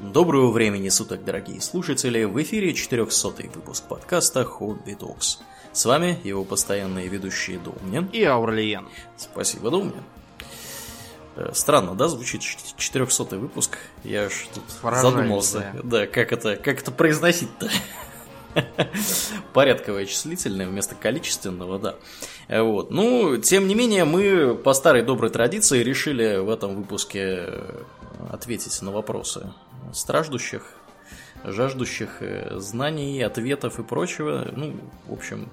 Доброго времени суток, дорогие слушатели! В эфире 400 выпуск подкаста Hobby Talks. С вами его постоянные ведущие Домнин и Аурлиен. Спасибо, Домнин. Э, странно, да, звучит 400 выпуск? Я аж тут Поражаюсь, задумался. Да. да, как это, как это произносить-то? Порядковое числительное вместо количественного, да. Э, вот. Ну, тем не менее, мы по старой доброй традиции решили в этом выпуске ответить на вопросы страждущих, жаждущих э, знаний, ответов и прочего. Ну, в общем,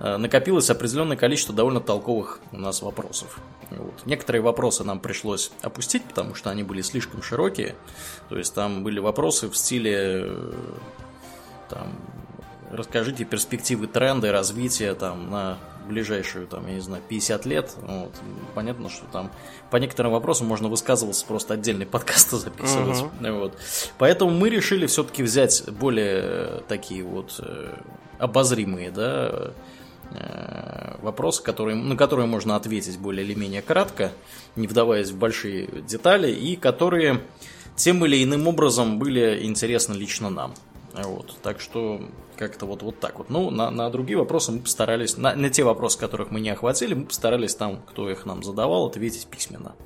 э, накопилось определенное количество довольно толковых у нас вопросов. Вот. Некоторые вопросы нам пришлось опустить, потому что они были слишком широкие. То есть там были вопросы в стиле э, там, расскажите перспективы, тренды, развития там на ближайшую, там, я не знаю, 50 лет. Вот. Понятно, что там по некоторым вопросам можно высказываться, просто отдельный подкаст записывать. Uh-huh. Вот. Поэтому мы решили все-таки взять более такие вот э, обозримые, да, э, вопросы, которые, на которые можно ответить более или менее кратко, не вдаваясь в большие детали, и которые тем или иным образом были интересны лично нам. Вот, так что как-то вот, вот так вот. Ну, на, на другие вопросы мы постарались, на, на те вопросы, которых мы не охватили, мы постарались там, кто их нам задавал, ответить письменно.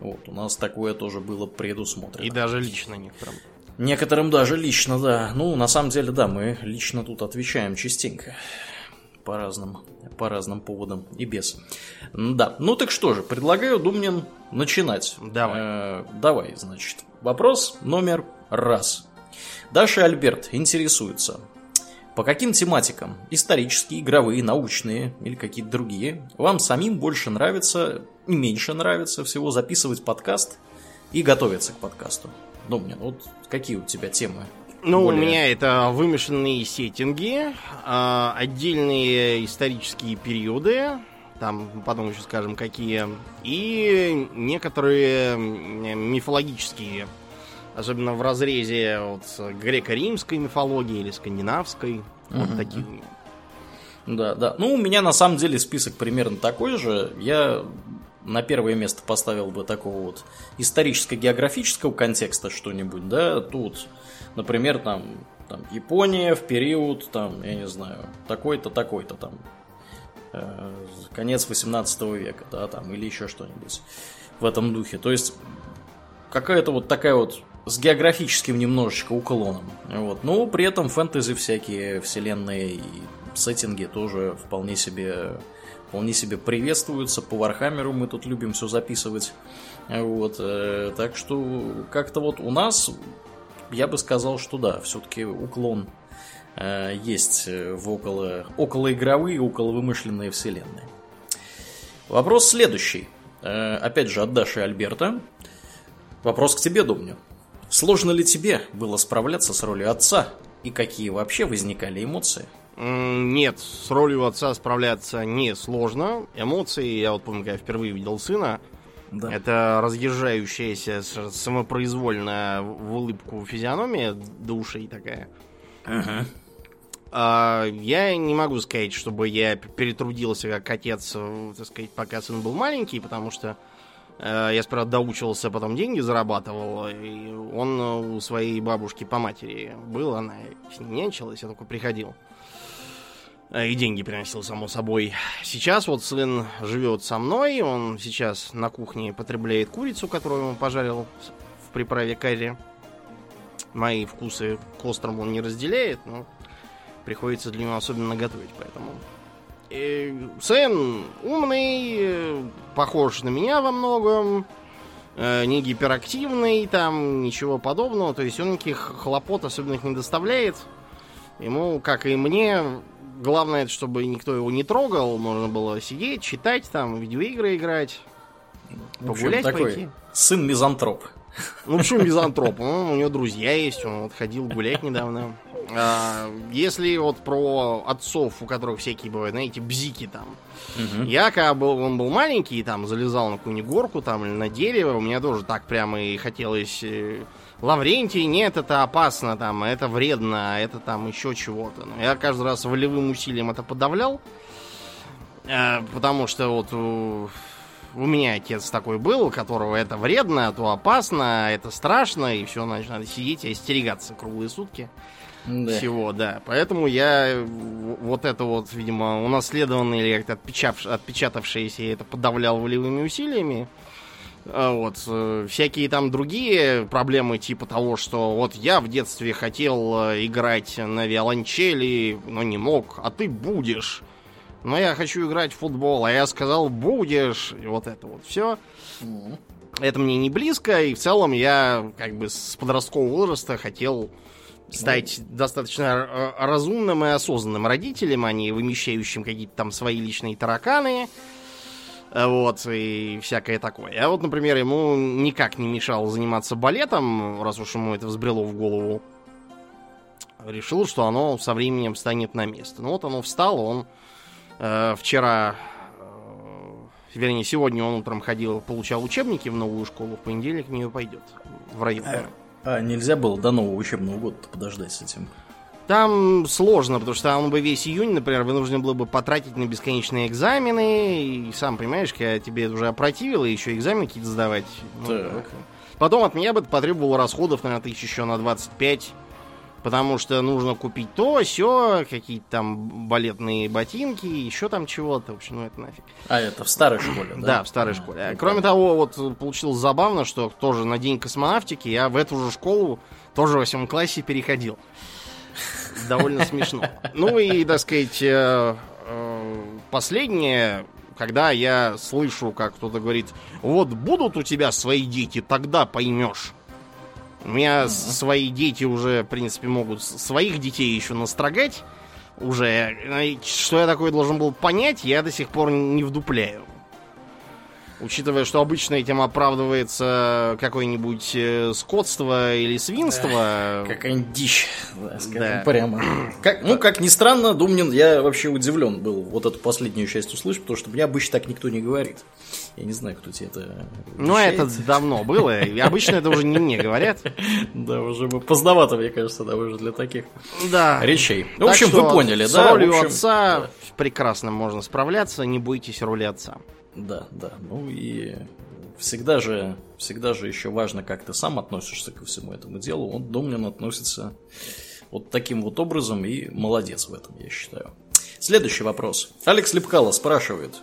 Вот, у нас такое тоже было предусмотрено. И даже лично некоторым. Некоторым даже лично, да. Ну, на самом деле, да, мы лично тут отвечаем частенько. По разным, по разным поводам и без. Да, ну так что же, предлагаю, Думнин, начинать. Давай. Э, давай, значит. Вопрос номер раз. Даша Альберт интересуется. По каким тематикам, исторические, игровые, научные или какие-то другие, вам самим больше нравится и меньше нравится всего записывать подкаст и готовиться к подкасту? Ну, мне, вот какие у тебя темы? Ну, более... у меня это вымышленные сеттинги, а, отдельные исторические периоды, там потом еще скажем какие, и некоторые мифологические Особенно в разрезе вот, греко-римской мифологии или скандинавской. Угу. Вот такие. Да, да. Ну, у меня на самом деле список примерно такой же. Я на первое место поставил бы такого вот историческо-географического контекста что-нибудь, да, тут, например, там, там Япония в период, там, я не знаю, такой-то, такой-то там, э, конец 18 века, да, там, или еще что-нибудь в этом духе. То есть, какая-то вот такая вот с географическим немножечко уклоном. Вот. Но при этом фэнтези всякие, вселенные и сеттинги тоже вполне себе, вполне себе приветствуются. По Warhammer у мы тут любим все записывать. Вот. Э, так что как-то вот у нас, я бы сказал, что да, все-таки уклон э, есть в около, около игровые, около вымышленные вселенные. Вопрос следующий. Э, опять же, от Даши Альберта. Вопрос к тебе, думаю. Сложно ли тебе было справляться с ролью отца? И какие вообще возникали эмоции? Нет, с ролью отца справляться не сложно. Эмоции, я вот помню, когда я впервые видел сына, да. это разъезжающаяся самопроизвольно в улыбку физиономия душей такая. Ага. А, я не могу сказать, чтобы я перетрудился как отец, так сказать, пока сын был маленький, потому что Э, я сперва доучивался, потом деньги зарабатывал. И он у своей бабушки по матери был, она с ней нянчилась, я только приходил. Э, и деньги приносил, само собой. Сейчас вот сын живет со мной, он сейчас на кухне потребляет курицу, которую он пожарил в приправе карри. Мои вкусы к острому он не разделяет, но приходится для него особенно готовить, поэтому Э, Сэн умный, э, похож на меня во многом, э, не гиперактивный, там ничего подобного. То есть он никаких хлопот особенных не доставляет. Ему, как и мне, главное, чтобы никто его не трогал. Можно было сидеть, читать, там, видеоигры играть, погулять такой пойти. Сын мизантроп. Ну, почему мизантроп? Ну, у него друзья есть, он вот ходил гулять недавно. А, если вот про отцов, у которых всякие бывают, знаете, бзики там. Угу. Я, когда был, он был маленький, там, залезал на какую-нибудь горку там или на дерево, у меня тоже так прямо и хотелось... Э, Лаврентий, нет, это опасно, там, это вредно, это там еще чего-то. Но я каждый раз волевым усилием это подавлял, э, потому что вот у меня отец такой был, у которого это вредно, то опасно, это страшно, и все, значит, надо сидеть и остерегаться круглые сутки. Да. Всего, да. Поэтому я вот это вот, видимо, унаследованное или как-то отпечатавшееся, это подавлял волевыми усилиями. А вот. Э, всякие там другие проблемы типа того, что вот я в детстве хотел э, играть на виолончели, но не мог, а ты будешь. Но я хочу играть в футбол, а я сказал будешь. И вот это вот все. Это мне не близко, и в целом я как бы с подросткового возраста хотел стать mm. достаточно э, разумным и осознанным родителем, а не вымещающим какие-то там свои личные тараканы. Вот, и всякое такое. А вот, например, ему никак не мешал заниматься балетом, раз уж ему это взбрело в голову. Решил, что оно со временем станет на место. Ну вот оно встало, он э, вчера, э, вернее, сегодня он утром ходил, получал учебники в новую школу, в понедельник в нее пойдет в район. А, нельзя было до нового учебного года подождать с этим? Там сложно, потому что он бы весь июнь, например, вынужден был бы потратить на бесконечные экзамены. И сам понимаешь, когда тебе уже опротивило, еще экзамены какие-то сдавать. Ну, так. Потом от меня бы это потребовало расходов, наверное, тысяч еще на 25. Потому что нужно купить то, все, какие-то там балетные ботинки, еще там чего-то. В общем, ну это нафиг. А это в старой школе, да? Да, в старой школе. А, Кроме того, вот получилось забавно, что тоже на день космонавтики я в эту же школу тоже в восьмом классе переходил довольно смешно. Ну и, так сказать, э, э, последнее, когда я слышу, как кто-то говорит, вот будут у тебя свои дети, тогда поймешь. У меня свои дети уже, в принципе, могут своих детей еще настрогать. Уже. Что я такое должен был понять, я до сих пор не вдупляю. Учитывая, что обычно этим оправдывается какое-нибудь э, скотство или свинство. Какая-нибудь дичь, да, да. прямо. Как, ну, как ни странно, Думнин, я вообще удивлен был вот эту последнюю часть услышать, потому что мне обычно так никто не говорит. Я не знаю, кто тебе это Ну, это давно было. И обычно это уже не мне говорят. Да, уже поздновато, мне кажется, да, уже для таких да. речей. В общем, вы поняли, да? С ролью отца прекрасно можно справляться, не бойтесь роли отца. Да, да. Ну и всегда же, всегда же еще важно, как ты сам относишься ко всему этому делу. Он Домнин относится вот таким вот образом и молодец в этом, я считаю. Следующий вопрос. Алекс Лепкало спрашивает.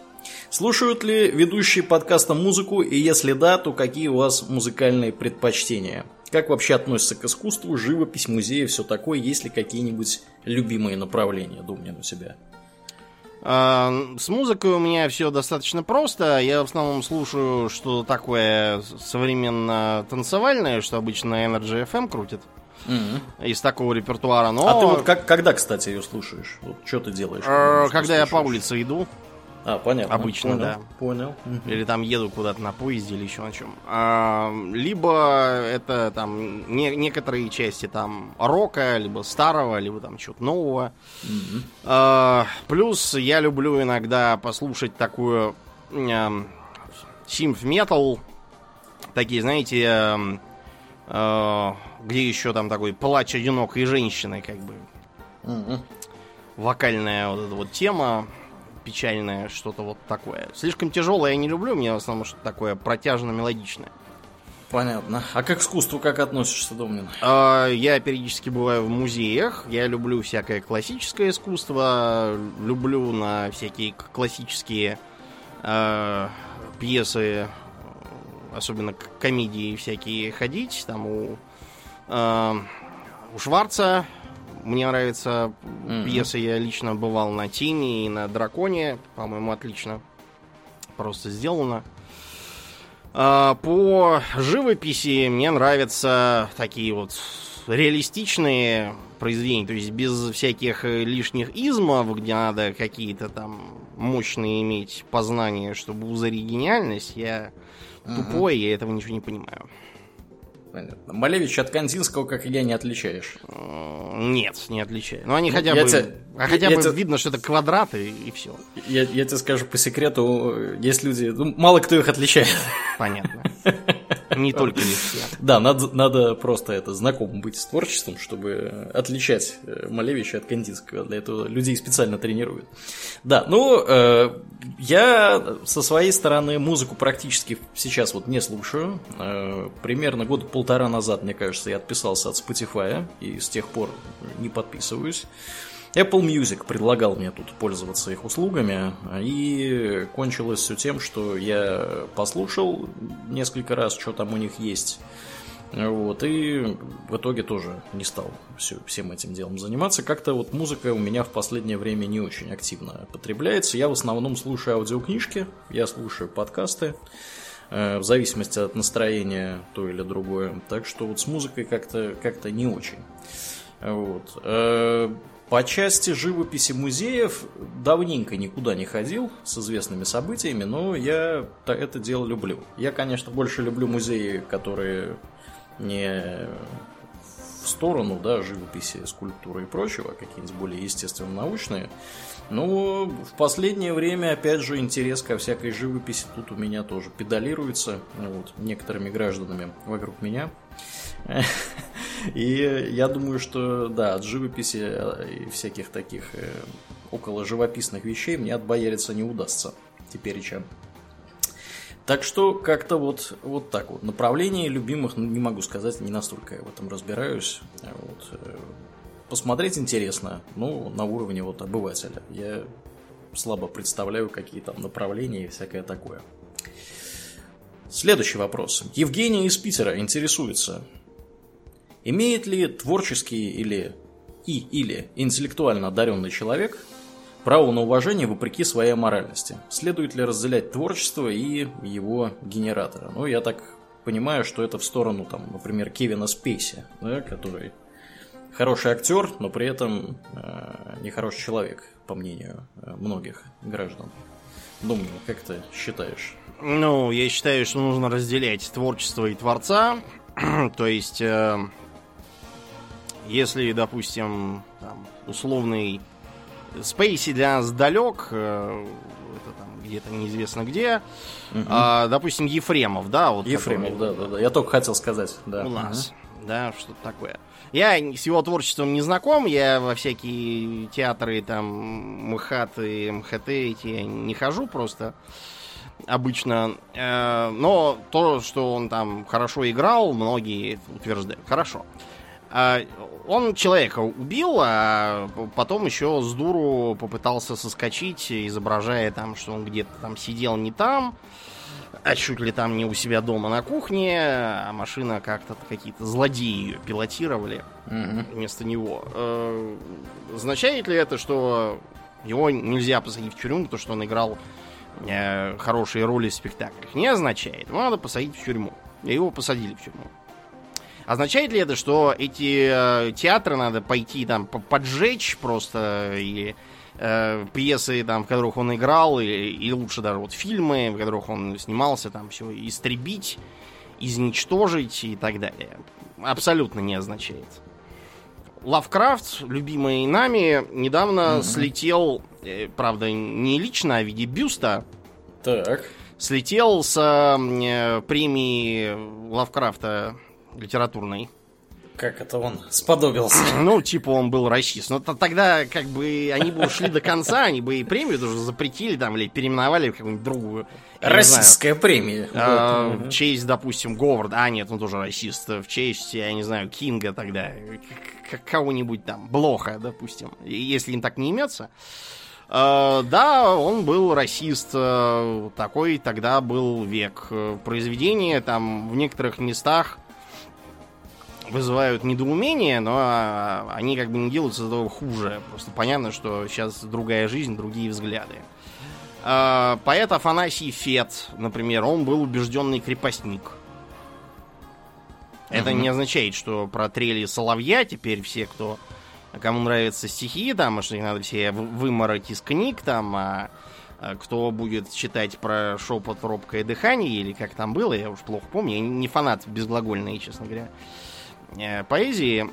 Слушают ли ведущие подкаста музыку, и если да, то какие у вас музыкальные предпочтения? Как вообще относятся к искусству, живопись, музеи, все такое? Есть ли какие-нибудь любимые направления, Думнин, у себя? А, с музыкой у меня все достаточно просто. Я в основном слушаю что такое современно танцевальное, что обычно Energy FM крутит. Mm-hmm. Из такого репертуара. Но... А ты вот как, когда, кстати, ее слушаешь? Вот что ты делаешь? Когда, когда слушаешь? я по улице иду. А, понятно. Обычно, понял, да. Понял. Или там еду куда-то на поезде или еще на чем. А, либо это там не, некоторые части там рока, либо старого, либо там чего-то нового. А, плюс я люблю иногда послушать такую а, симф метал. Такие, знаете, а, а, где еще там такой плач одинокой женщины, как бы. Вокальная вот эта вот тема печальное, что-то вот такое. Слишком тяжелое я не люблю, мне в основном что-то такое протяжно-мелодичное. Понятно. А к искусству как относишься, Домнин? А, я периодически бываю в музеях. Я люблю всякое классическое искусство. Люблю на всякие классические э, пьесы, особенно комедии всякие ходить. Там у, э, у Шварца мне нравится mm-hmm. пьеса. Я лично бывал на Тени и на Драконе. По-моему, отлично просто сделано. А, по живописи мне нравятся такие вот реалистичные произведения, то есть без всяких лишних измов, где надо какие-то там мощные иметь познания, чтобы узарить гениальность. Я uh-huh. тупой, я этого ничего не понимаю. Понятно. Малевич от Кандинского, как и я, не отличаешь? Нет, не отличаю. Но они ну, хотя бы, тебя, а хотя бы тебя, видно, что это квадраты и, и все. Я, я тебе скажу по секрету, есть люди, ну, мало кто их отличает. Понятно. Не только легче. Да, надо, надо просто это знакомым быть с творчеством, чтобы отличать э, Малевича от Кандинского. Для этого людей специально тренируют. Да, ну, э, я со своей стороны музыку практически сейчас вот не слушаю. Э, примерно года полтора назад, мне кажется, я отписался от Spotify и с тех пор не подписываюсь. Apple Music предлагал мне тут пользоваться их услугами, и кончилось все тем, что я послушал несколько раз, что там у них есть. Вот, и в итоге тоже не стал все, всем этим делом заниматься. Как-то вот музыка у меня в последнее время не очень активно потребляется. Я в основном слушаю аудиокнижки, я слушаю подкасты, э, в зависимости от настроения то или другое. Так что вот с музыкой как-то как не очень. Вот. Э, по части живописи музеев давненько никуда не ходил с известными событиями, но я это дело люблю. Я, конечно, больше люблю музеи, которые не в сторону да, живописи, скульптуры и прочего, а какие-нибудь более естественно-научные. Но в последнее время, опять же, интерес ко всякой живописи тут у меня тоже педалируется вот, некоторыми гражданами вокруг меня. И я думаю, что да, от живописи э, и всяких таких э, около живописных вещей мне отбояриться не удастся теперь чем. Так что как-то вот, вот так вот. Направление любимых, ну, не могу сказать, не настолько я в этом разбираюсь. Вот. Э, посмотреть интересно, ну, на уровне вот обывателя. Я слабо представляю, какие там направления и всякое такое. Следующий вопрос. Евгений из Питера интересуется. Имеет ли творческий или и или интеллектуально одаренный человек право на уважение вопреки своей моральности? Следует ли разделять творчество и его генератора? Ну, я так понимаю, что это в сторону, там, например, Кевина Спейси, да, который хороший актер, но при этом э, нехороший человек, по мнению э, многих граждан. Думаю, как ты считаешь? Ну, я считаю, что нужно разделять творчество и творца. То есть, э, если, допустим, там, условный Спейси для нас далек, э, это там где-то неизвестно где. Угу. А, допустим, Ефремов, да, вот. Ефремов, который, да, да, да. Я только хотел сказать, да. У нас, угу. да, что-то такое. Я с его творчеством не знаком, я во всякие театры, там, МХАТ и МХТ эти не хожу просто обычно. Э, но то, что он там хорошо играл, многие утверждают. Хорошо. А, он человека убил, а потом еще с дуру попытался соскочить, изображая там, что он где-то там сидел не там, а чуть ли там не у себя дома на кухне, а машина как-то какие-то злодеи ее пилотировали угу. вместо него. Э, означает ли это, что его нельзя посадить в тюрьму, потому что он играл э, хорошие роли в спектаклях? Не означает. Его надо посадить в тюрьму. И его посадили в тюрьму. Означает ли это, что эти э, театры надо пойти там поджечь просто и э, пьесы, там, в которых он играл, и, и лучше даже вот фильмы, в которых он снимался, там все истребить, изничтожить и так далее. Абсолютно не означает. Лавкрафт, любимый нами, недавно mm-hmm. слетел, э, правда, не лично, а в виде бюста. Так. Слетел с э, премии Лавкрафта литературной. Как это он сподобился? Ну, типа он был расист. Но тогда как бы они бы ушли до конца, они бы и премию тоже запретили там или переименовали в какую-нибудь другую. Российская премия. А, в честь, допустим, Говарда. А, нет, он тоже расист. В честь, я не знаю, Кинга тогда. Кого-нибудь там. Блоха, допустим. Если им так не имется. Uh, да, он был расист, uh, такой тогда был век. Произведение там в некоторых местах вызывают недоумение, но а, они как бы не делают из этого хуже. Просто понятно, что сейчас другая жизнь, другие взгляды. А, поэт Афанасий Фет, например, он был убежденный крепостник. Это не означает, что про трели соловья теперь все, кто кому нравятся стихи, там, что их надо все вымороть из книг, там, а, а кто будет читать про шепот, робкое дыхание, или как там было, я уж плохо помню, я не фанат безглагольный, честно говоря. Э, поэзии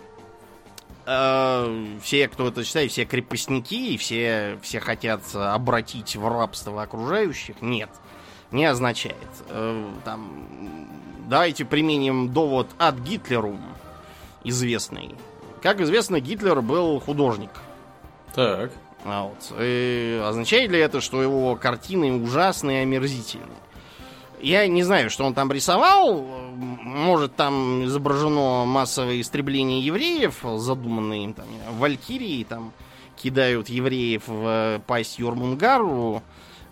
э, все, кто это читает, все крепостники и все, все хотят обратить в рабство окружающих, нет, не означает. Э, там давайте применим довод от Гитлеру, известный. Как известно, Гитлер был художник. Так. А вот. И означает ли это, что его картины ужасные и омерзительные? Я не знаю, что он там рисовал. Может, там изображено массовое истребление евреев, задуманные им там валькирии, там кидают евреев в пасть Йормунгару,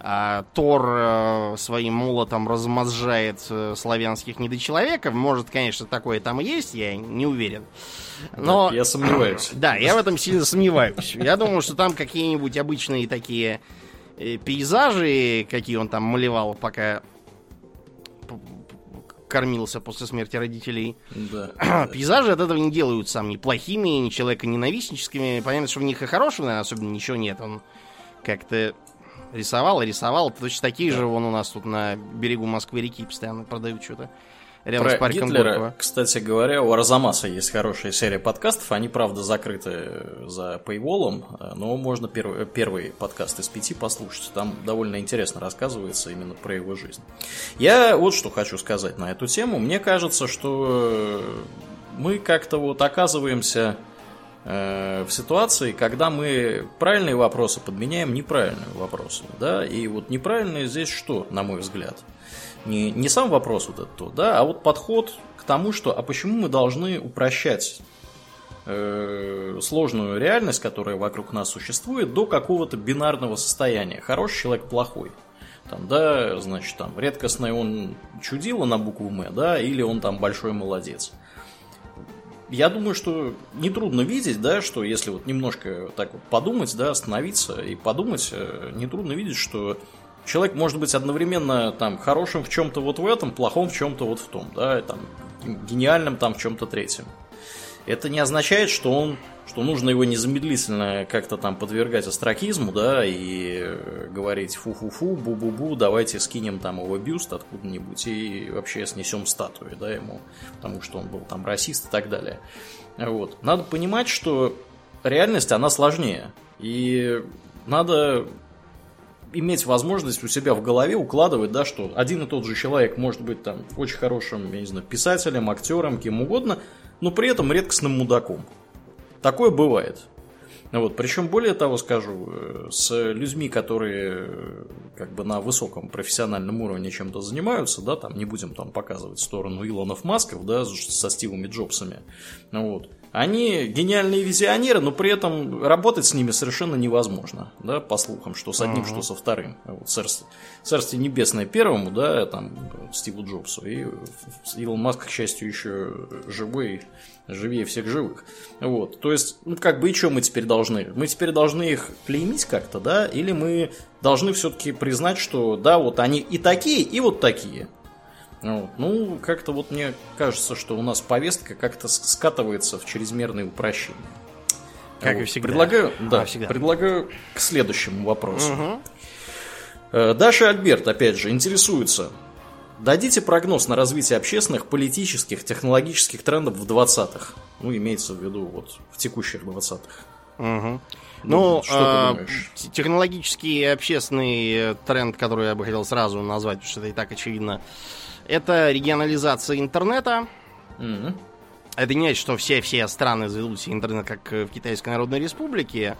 а Тор э, своим молотом размозжает э, славянских недочеловеков. Может, конечно, такое там и есть, я не уверен. Но... Я сомневаюсь. Да, я в этом сильно сомневаюсь. Я думаю, что там какие-нибудь обычные такие э, пейзажи, какие он там малевал, пока кормился после смерти родителей. Да. Пейзажи от этого не делают сам ни плохими, ни человека ненавистническими. Понятно, что в них и хорошего, наверное, особенно ничего нет. Он как-то рисовал и рисовал. Точно такие да. же вон у нас тут на берегу Москвы-реки постоянно продают что-то. Рядом Про с парком Гитлера, Горького. кстати говоря, у Арзамаса есть хорошая серия подкастов. Они, правда, закрыты за пейволом, но можно первый, первый подкаст из пяти послушать. Там довольно интересно рассказывается именно про его жизнь. Я вот что хочу сказать на эту тему. Мне кажется, что мы как-то вот оказываемся Э, в ситуации, когда мы правильные вопросы подменяем неправильными вопросами, да, и вот неправильные здесь что, на мой взгляд? Не, не сам вопрос вот этот, да, а вот подход к тому, что, а почему мы должны упрощать э, сложную реальность, которая вокруг нас существует, до какого-то бинарного состояния. Хороший человек, плохой. Там, да, значит, там, редкостный он чудило на букву М, да, или он там большой молодец я думаю, что нетрудно видеть, да, что если вот немножко так вот подумать, да, остановиться и подумать, э, нетрудно видеть, что человек может быть одновременно там хорошим в чем-то вот в этом, плохом в чем-то вот в том, да, там гениальным там в чем-то третьем. Это не означает, что он что нужно его незамедлительно как-то там подвергать астракизму, да, и э, говорить фу-фу-фу, бу-бу-бу, давайте скинем там его бюст откуда-нибудь и вообще снесем статуи, да, ему, потому что он был там расист и так далее. Вот. Надо понимать, что реальность, она сложнее, и надо иметь возможность у себя в голове укладывать, да, что один и тот же человек может быть там очень хорошим, я не знаю, писателем, актером, кем угодно, но при этом редкостным мудаком. Такое бывает. Вот. Причем, более того скажу, э, с людьми, которые э, как бы на высоком профессиональном уровне чем-то занимаются, да, там не будем там показывать сторону Илонов Масков, да, со Стивами Джобсами, вот, они гениальные визионеры, но при этом работать с ними совершенно невозможно, да, по слухам, что с одним, uh-huh. что со вторым. Вот, царствие, царствие небесное первому, да, там, Стиву Джобсу, и Илон Маск, к счастью, еще живой, живее всех живых. Вот, то есть, ну, как бы, и что мы теперь должны? Мы теперь должны их клеймить как-то, да, или мы должны все-таки признать, что, да, вот они и такие, и вот такие. Вот. Ну, как-то вот мне кажется, что у нас повестка как-то скатывается в чрезмерное упрощение. Как вот. и всегда. Предлагаю, да, а, всегда. предлагаю к следующему вопросу. Угу. Даша Альберт, опять же, интересуется. Дадите прогноз на развитие общественных, политических, технологических трендов в 20-х. Ну, имеется в виду вот в текущих 20-х. Угу. Ну, что э, технологический и общественный тренд, который я бы хотел сразу назвать, потому что это и так очевидно, это регионализация интернета. Mm-hmm. Это не значит, что все-все страны заведут себе интернет, как в Китайской Народной Республике.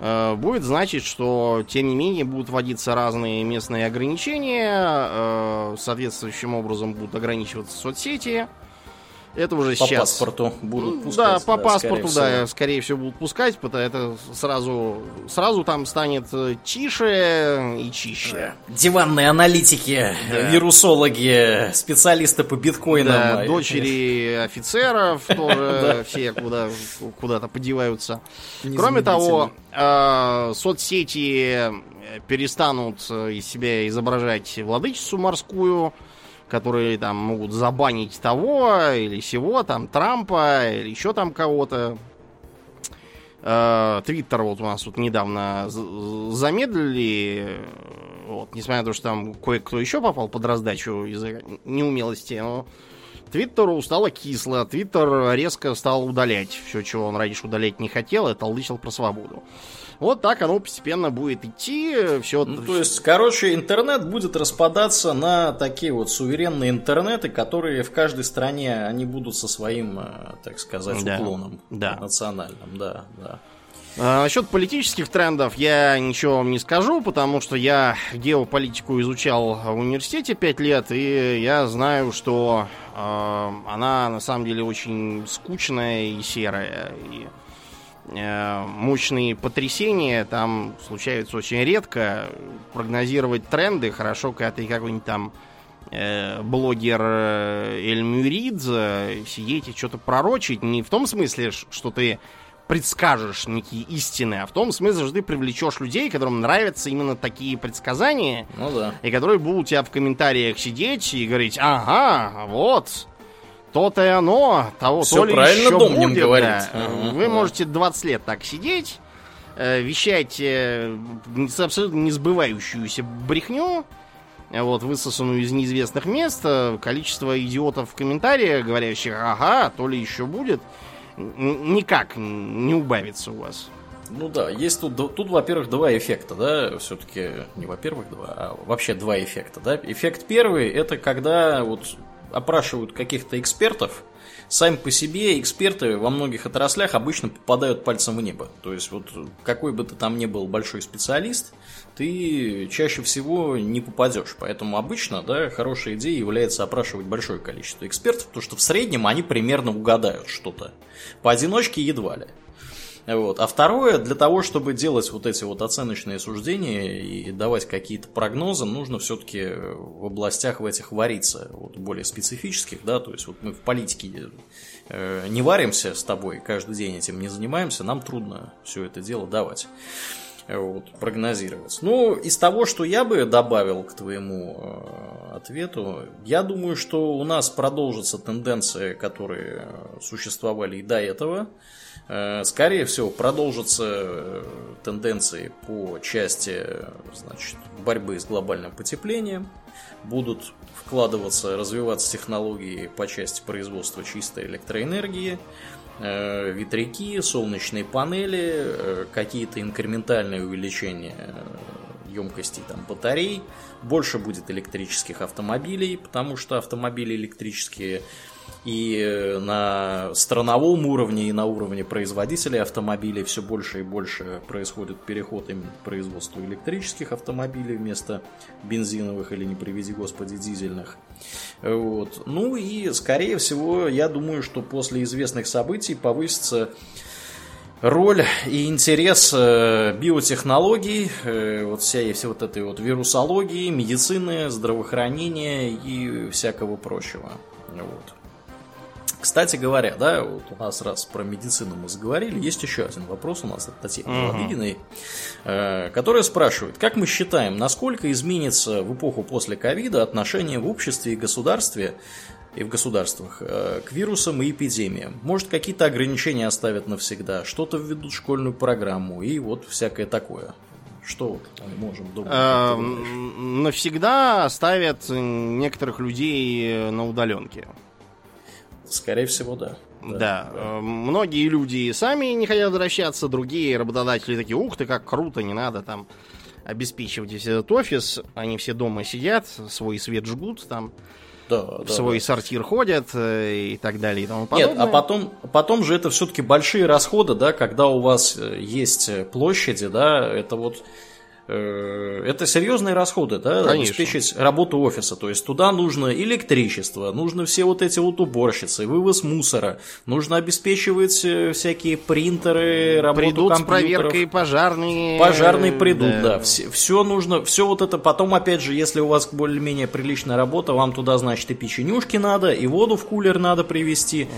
Э, будет значить, что, тем не менее, будут вводиться разные местные ограничения. Э, соответствующим образом будут ограничиваться соцсети. Это уже по сейчас. По паспорту будут пускать. Да, по да, паспорту, скорее да, скорее всего будут пускать, потому это сразу, сразу там станет э, тише и чище. Диванные аналитики, да. вирусологи, специалисты по биткоинам. Да, дочери офицеров тоже все куда, куда-то подеваются. Кроме того, э, соцсети перестанут из себя изображать владычицу морскую, которые там могут забанить того или сего, там Трампа или еще там кого-то. Э, Твиттер вот у нас тут недавно замедлили, вот, несмотря на то, что там кое-кто еще попал под раздачу из-за неумелости, но Твиттеру стало кисло. Твиттер резко стал удалять все, чего он раньше удалять не хотел, и толдычил про свободу. Вот так оно постепенно будет идти. Все... Ну, то есть, короче, интернет будет распадаться на такие вот суверенные интернеты, которые в каждой стране они будут со своим, э, так сказать, да. уклоном да. национальным. Да, да. А, насчет политических трендов я ничего вам не скажу, потому что я геополитику изучал в университете 5 лет, и я знаю, что э, она на самом деле очень скучная и серая. И э, мощные потрясения там случаются очень редко. Прогнозировать тренды хорошо, когда ты какой-нибудь там э, блогер э, Эль Мюридзе сидеть и что-то пророчить. Не в том смысле, что ты предскажешь некие истины, а в том смысле, что ты привлечешь людей, которым нравятся именно такие предсказания, ну да. и которые будут у тебя в комментариях сидеть и говорить, ага, вот, то-то и оно, того Все то ли правильно еще Домнин будет. говорит. Да. Ага, Вы да. можете 20 лет так сидеть, э, вещать э, абсолютно несбывающуюся брехню, вот, высосанную из неизвестных мест, э, количество идиотов в комментариях, говорящих, ага, то ли еще будет, никак не убавится у вас. Ну да, есть тут, тут во-первых, два эффекта, да, все-таки, не во-первых два, а вообще два эффекта, да. Эффект первый, это когда вот опрашивают каких-то экспертов, сами по себе эксперты во многих отраслях обычно попадают пальцем в небо. То есть вот какой бы ты там ни был большой специалист, ты чаще всего не попадешь. Поэтому обычно, да, хорошая идея является опрашивать большое количество экспертов, потому что в среднем они примерно угадают что-то. Поодиночке едва ли. Вот. А второе, для того, чтобы делать вот эти вот оценочные суждения и давать какие-то прогнозы, нужно все-таки в областях в этих вариться, вот, более специфических, да, то есть вот мы в политике э, не варимся с тобой, каждый день этим не занимаемся, нам трудно все это дело давать. Вот, прогнозировать. Ну, из того, что я бы добавил к твоему э, ответу, я думаю, что у нас продолжатся тенденции, которые существовали и до этого. Э, Скорее всего, продолжатся э, тенденции по части значит, борьбы с глобальным потеплением. Будут вкладываться, развиваться технологии по части производства чистой электроэнергии, э, ветряки, солнечные панели, э, какие-то инкрементальные увеличения э, емкостей там, батарей. Больше будет электрических автомобилей, потому что автомобили электрические и э, на страновом уровне, и на уровне производителей автомобилей все больше и больше происходит переход именно к производству электрических автомобилей вместо бензиновых или, не приведи господи, дизельных. Вот. Ну и, скорее всего, я думаю, что после известных событий повысится роль и интерес э, биотехнологий, э, вот всей все вот этой вот вирусологии, медицины, здравоохранения и всякого прочего. Вот. Кстати говоря, да, вот у нас раз про медицину мы заговорили, есть еще один вопрос у нас от Татьяны. Ладыгиной, э, которая спрашивает, как мы считаем, насколько изменится в эпоху после ковида отношение в обществе и государстве и в государствах э, к вирусам и эпидемиям. Может, какие-то ограничения оставят навсегда, что-то введут в школьную программу и вот всякое такое. Что вот мы можем думать? Э, навсегда оставят некоторых людей на удаленке. Скорее всего, да. Да, э, многие люди сами не хотят возвращаться, другие работодатели такие, ух ты, как круто, не надо там обеспечивать весь этот офис, они все дома сидят, свой свет жгут, там Да, в да, свой да. сортир ходят э, и так далее и тому Нет, подобное. а потом, потом же это все-таки большие расходы, да, когда у вас э, есть площади, да, это вот это серьезные расходы, да, Конечно. обеспечить работу офиса. То есть туда нужно электричество, нужно все вот эти вот уборщицы, вывоз мусора, нужно обеспечивать э, всякие принтеры, работу Придут с проверкой пожарные. Пожарные придут, да. Все, нужно, все вот это. Потом, опять же, если у вас более-менее приличная работа, вам туда, значит, и печенюшки надо, и воду в кулер надо привезти.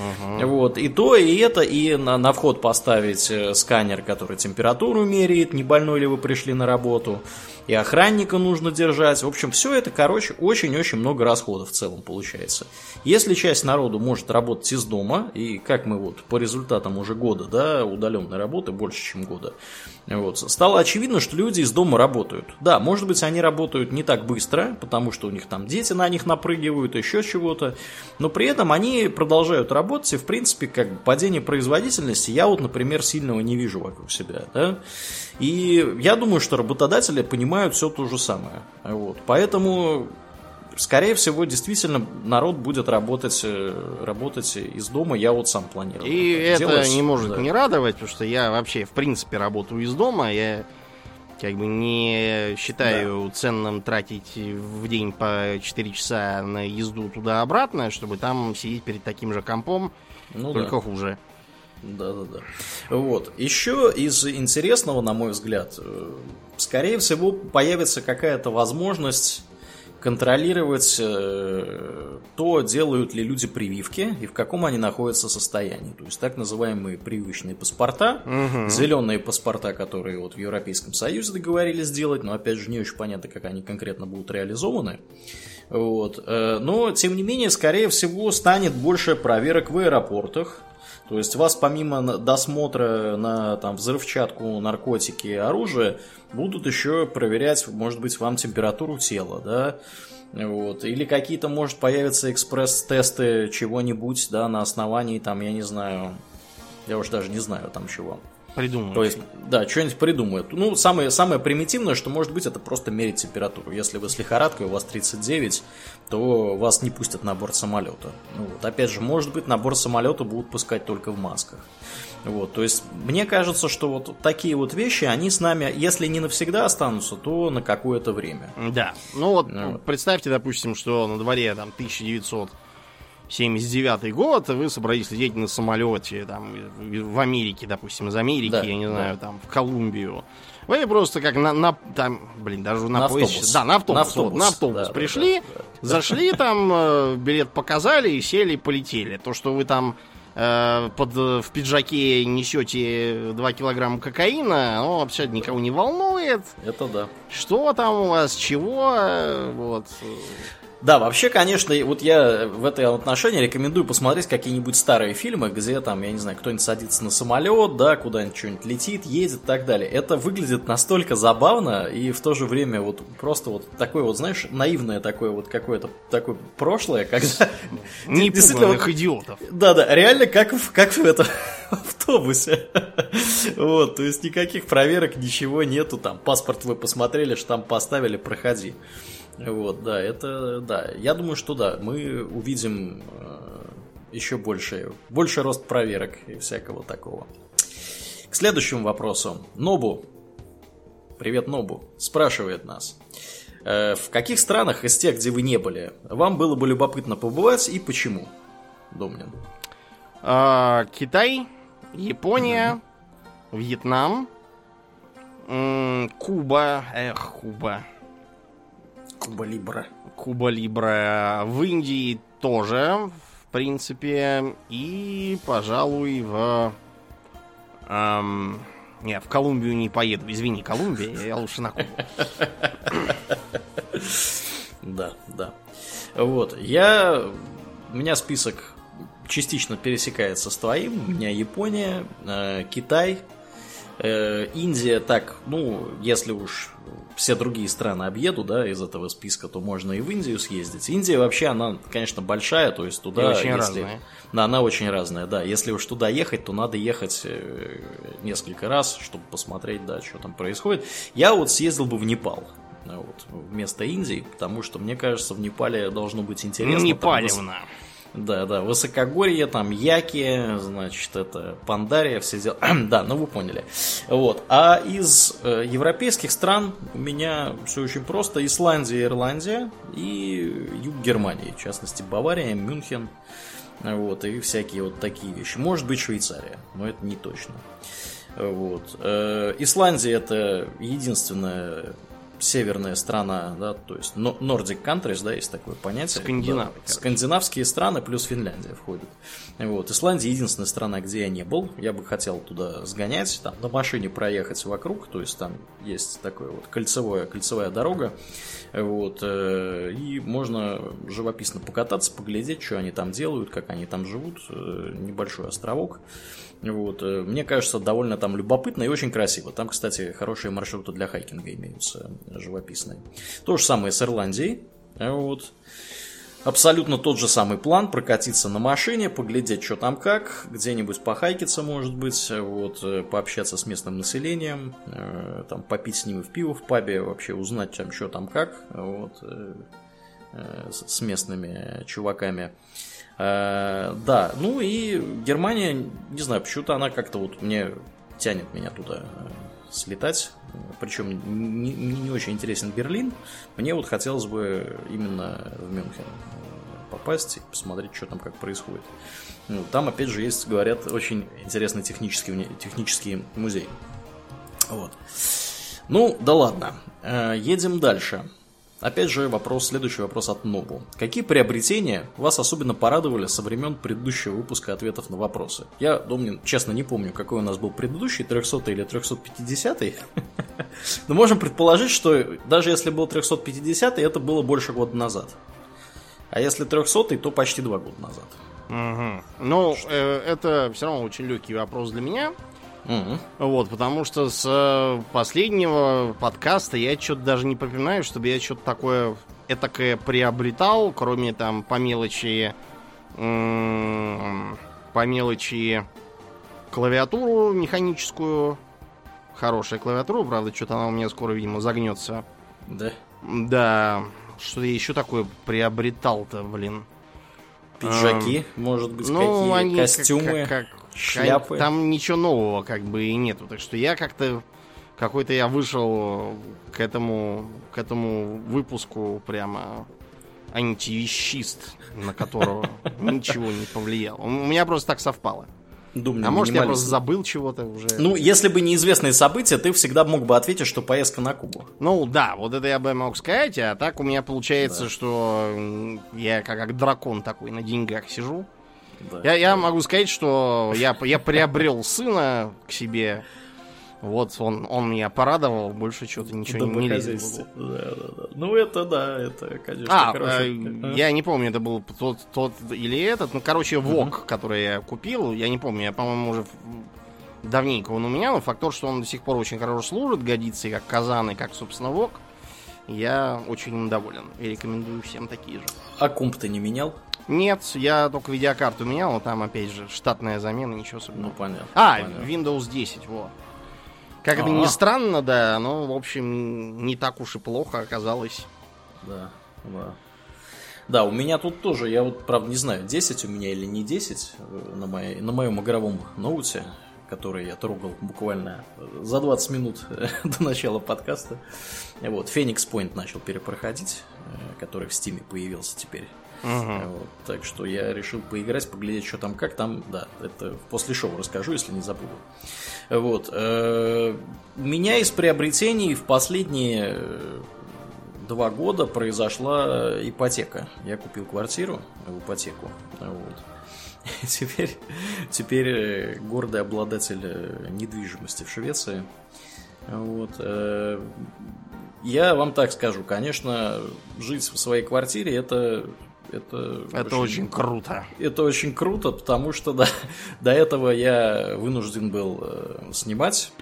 Вот. И то, и это, и на, на вход поставить э, сканер, который температуру меряет, не больной ли вы пришли на работу. Работу, и охранника нужно держать. В общем, все это, короче, очень-очень много расходов в целом получается. Если часть народу может работать из дома, и как мы вот по результатам уже года, да, удаленной работы, больше, чем года, вот, стало очевидно, что люди из дома работают. Да, может быть, они работают не так быстро, потому что у них там дети на них напрыгивают, еще чего-то, но при этом они продолжают работать, и, в принципе, как бы падение производительности я вот, например, сильного не вижу вокруг себя, да. И я думаю, что работодатели понимают все то же самое. Вот. Поэтому скорее всего, действительно, народ будет работать, э, работать из дома. Я вот сам планирую. И это делать. не может да. не радовать, потому что я вообще, в принципе, работаю из дома. Я как бы не считаю да. ценным тратить в день по 4 часа на езду туда-обратно, чтобы там сидеть перед таким же компом, ну, только да. хуже. Да, да, да. Вот. Еще из интересного, на мой взгляд, э, скорее всего, появится какая-то возможность контролировать э, то, делают ли люди прививки и в каком они находятся состоянии. То есть так называемые прививочные паспорта, угу. зеленые паспорта, которые вот в Европейском Союзе договорились сделать, но опять же не очень понятно, как они конкретно будут реализованы. Вот. Э, но, тем не менее, скорее всего, станет больше проверок в аэропортах, то есть вас помимо досмотра на там, взрывчатку, наркотики, оружие, будут еще проверять, может быть, вам температуру тела, да, вот. Или какие-то, может, появятся экспресс-тесты чего-нибудь, да, на основании, там, я не знаю, я уж даже не знаю там чего. Придумают. То есть, да, что-нибудь придумают. Ну, самое, самое примитивное, что может быть, это просто мерить температуру. Если вы с лихорадкой, у вас 39, то вас не пустят на борт самолета. Ну, вот. Опять же, может быть, на борт самолета будут пускать только в масках. Вот, то есть, мне кажется, что вот такие вот вещи, они с нами, если не навсегда останутся, то на какое-то время. Да. Ну вот, ну, представьте, допустим, что на дворе там 1900 79 год, вы собрались лететь на самолете там, в Америке, допустим, из Америки, да, я не знаю, там, в Колумбию. Вы просто как на, на там, блин, даже на, на поезде. Автобус. Да, на автобус. На автобус, вот, на автобус да, пришли, да, да, зашли там, э, билет показали и сели, полетели. То, что вы там э, под, в пиджаке несете 2 килограмма кокаина, ну, вообще никого не волнует. Это да. Что там у вас, чего, э, вот. Да, вообще, конечно, вот я в этой отношении рекомендую посмотреть какие-нибудь старые фильмы, где там, я не знаю, кто-нибудь садится на самолет, да, куда-нибудь что-нибудь летит, едет и так далее. Это выглядит настолько забавно и в то же время вот просто вот такое вот, знаешь, наивное такое вот какое-то такое прошлое, когда... Не вот, идиотов. Да-да, реально как в, как в этом автобусе. Вот, то есть никаких проверок, ничего нету, там паспорт вы посмотрели, штамп поставили, проходи. Вот, да, это, да. Я думаю, что да, мы увидим э, еще больше, больше рост проверок и всякого такого. К следующему вопросу. Нобу. Привет, Нобу. Спрашивает нас. Э, в каких странах из тех, где вы не были, вам было бы любопытно побывать и почему? Домнин. А, Китай, Япония, mm-hmm. Вьетнам, Куба. Эх, Куба. Куба Либра. Куба Либра. В Индии тоже, в принципе. И, пожалуй, в... Эм, нет, в Колумбию не поеду. Извини, Колумбия, я лучше на Кубу. Да, да. Вот, я... У меня список частично пересекается с твоим. У меня Япония, э, Китай, Индия, так, ну, если уж все другие страны объеду, да, из этого списка, то можно и в Индию съездить. Индия вообще, она, конечно, большая, то есть туда... И очень если... разная. Да, она очень разная, да. Если уж туда ехать, то надо ехать э, несколько раз, чтобы посмотреть, да, что там происходит. Я вот съездил бы в Непал. Вот, вместо Индии, потому что, мне кажется, в Непале должно быть интересно. Непалевна. Там, да, да, высокогорье, там яки, значит, это Пандария, все дела. да, ну вы поняли. Вот. А из э, европейских стран у меня все очень просто. Исландия, Ирландия и юг Германии, в частности, Бавария, Мюнхен. Вот, и всякие вот такие вещи. Может быть, Швейцария, но это не точно. Вот. Э, Исландия это единственная северная страна, да, то есть Nordic countries, да, есть такое понятие. Скандинавы. Да, скандинавские страны плюс Финляндия входят. Вот. Исландия единственная страна, где я не был. Я бы хотел туда сгонять, там на машине проехать вокруг, то есть там есть такое вот кольцевое, кольцевая дорога. Вот, э, и можно живописно покататься, поглядеть, что они там делают, как они там живут. Э, небольшой островок. Вот. Э, мне кажется, довольно там любопытно и очень красиво. Там, кстати, хорошие маршруты для хайкинга имеются, живописные. То же самое с Ирландией. Вот. Абсолютно тот же самый план, прокатиться на машине, поглядеть, что там как, где-нибудь похайкиться, может быть, вот, пообщаться с местным населением, там, попить с ними в пиво в пабе, вообще узнать, там, что там как, вот, с местными чуваками. Да, ну и Германия, не знаю, почему-то она как-то вот мне тянет меня туда слетать. Причем не, не очень интересен Берлин. Мне вот хотелось бы именно в Мюнхен попасть и посмотреть, что там как происходит. Ну, там, опять же, есть, говорят, очень интересный технический, технический музей. Вот. Ну, да ладно. Э, едем дальше. Опять же, вопрос, следующий вопрос от Нобу. Какие приобретения вас особенно порадовали со времен предыдущего выпуска ответов на вопросы? Я, Домнин, честно не помню, какой у нас был предыдущий, 300 или 350 Но можем предположить, что даже если был 350 это было больше года назад. А если 300 то почти два года назад. Угу. Ну, э, это все равно очень легкий вопрос для меня. Угу. Вот, потому что с э, последнего подкаста я что-то даже не припоминаю, чтобы я что-то такое этакое приобретал, кроме там по мелочи по мелочи клавиатуру механическую. Хорошая клавиатура, правда, что-то она у меня скоро, видимо, загнется. Да? Да. Что я еще такое приобретал-то, блин? Пиджаки, а, может быть, ну, какие они костюмы. Как, как, шляпы. Там ничего нового как бы и нету. Так что я как-то какой-то я вышел к этому, к этому выпуску прямо антивещист, на которого ничего не повлияло. У меня просто так совпало. Думаю, а может, я просто забыл чего-то уже. Ну, если бы неизвестные события, ты всегда мог бы ответить, что поездка на Кубу. Ну, да, вот это я бы мог сказать, а так у меня получается, да. что я как, как дракон такой на деньгах сижу. Да. Я, я могу сказать, что я, я приобрел сына к себе. Вот он, он меня порадовал, больше что-то ничего не, не лезет. Да, да, да. Ну, это да, это, конечно, а, хороший. Э, я не помню, это был тот, тот или этот. Ну, короче, ВОК, uh-huh. который я купил, я не помню, я, по-моему, уже давненько он у меня, но факт то, что он до сих пор очень хорошо служит, годится и как Казан, и как, собственно, ВОК. Я очень им доволен и рекомендую всем такие же. А комп ты не менял? Нет, я только видеокарту менял, но там, опять же, штатная замена, ничего особенного. Ну, понятно. А, понятно. Windows 10, вот. Как А-а-а. это ни странно, да, но, в общем, не так уж и плохо оказалось. Да, да. Да, у меня тут тоже, я вот, правда, не знаю, 10 у меня или не 10 э, на, моей, на моем игровом ноуте, который я трогал буквально за 20 минут до начала подкаста. Вот, Phoenix Point начал перепроходить, э, который в Стиме появился теперь. Угу. Вот, так что я решил поиграть, поглядеть, что там как. Там, да, это после шоу расскажу, если не забуду. Вот. Э, меня из приобретений в последние э, два года произошла ипотека. Я купил квартиру в ипотеку. Вот. Теперь, теперь э, гордый обладатель недвижимости в Швеции. Вот. Я вам так скажу, конечно, жить в своей квартире это это, это очень, очень круто. Это очень круто, потому что да, до этого я вынужден был э, снимать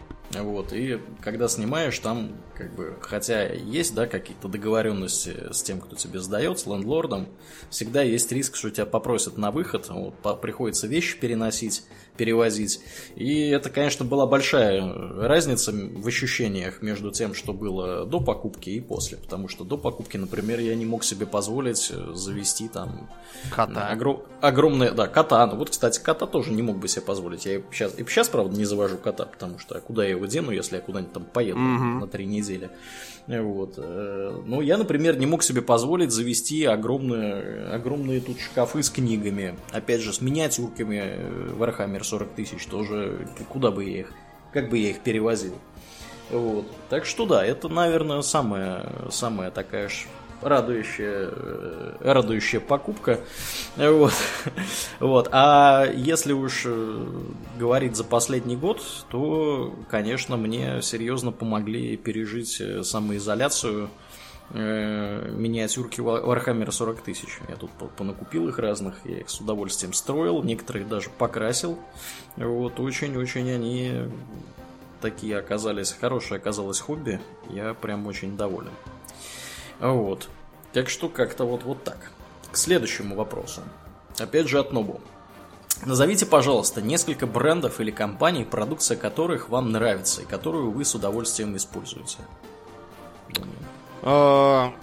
вот, и когда снимаешь, там, как бы, хотя есть, да, какие-то договоренности с тем, кто тебе сдает, с лендлордом, всегда есть риск, что тебя попросят на выход, вот, по, приходится вещи переносить, перевозить. И это, конечно, была большая разница в ощущениях между тем, что было до покупки и после. Потому что до покупки, например, я не мог себе позволить завести там... Кота. Огром... Огромное... Да, кота. Ну вот, кстати, кота тоже не мог бы себе позволить. Я сейчас... И сейчас, правда, не завожу кота, потому что куда я его дену, если я куда-нибудь там поеду mm-hmm. на три недели. Вот. Э, ну, я, например, не мог себе позволить завести огромные, огромные тут шкафы с книгами. Опять же, с миниатюрками Warhammer 40 тысяч тоже. Куда бы я их, как бы я их перевозил? Вот. Так что да, это, наверное, самая, самая такая радующая, э, радующая покупка. Вот. вот. А если уж э, говорить за последний год, то, конечно, мне серьезно помогли пережить э, самоизоляцию миниатюрки Warhammer 40 тысяч. Я тут понакупил их разных, я их с удовольствием строил, некоторых даже покрасил. Вот, очень-очень они такие оказались, хорошее оказалось хобби, я прям очень доволен. Вот. Так что как-то вот, вот так. К следующему вопросу. Опять же от Нобу. Назовите, пожалуйста, несколько брендов или компаний, продукция которых вам нравится и которую вы с удовольствием используете. А,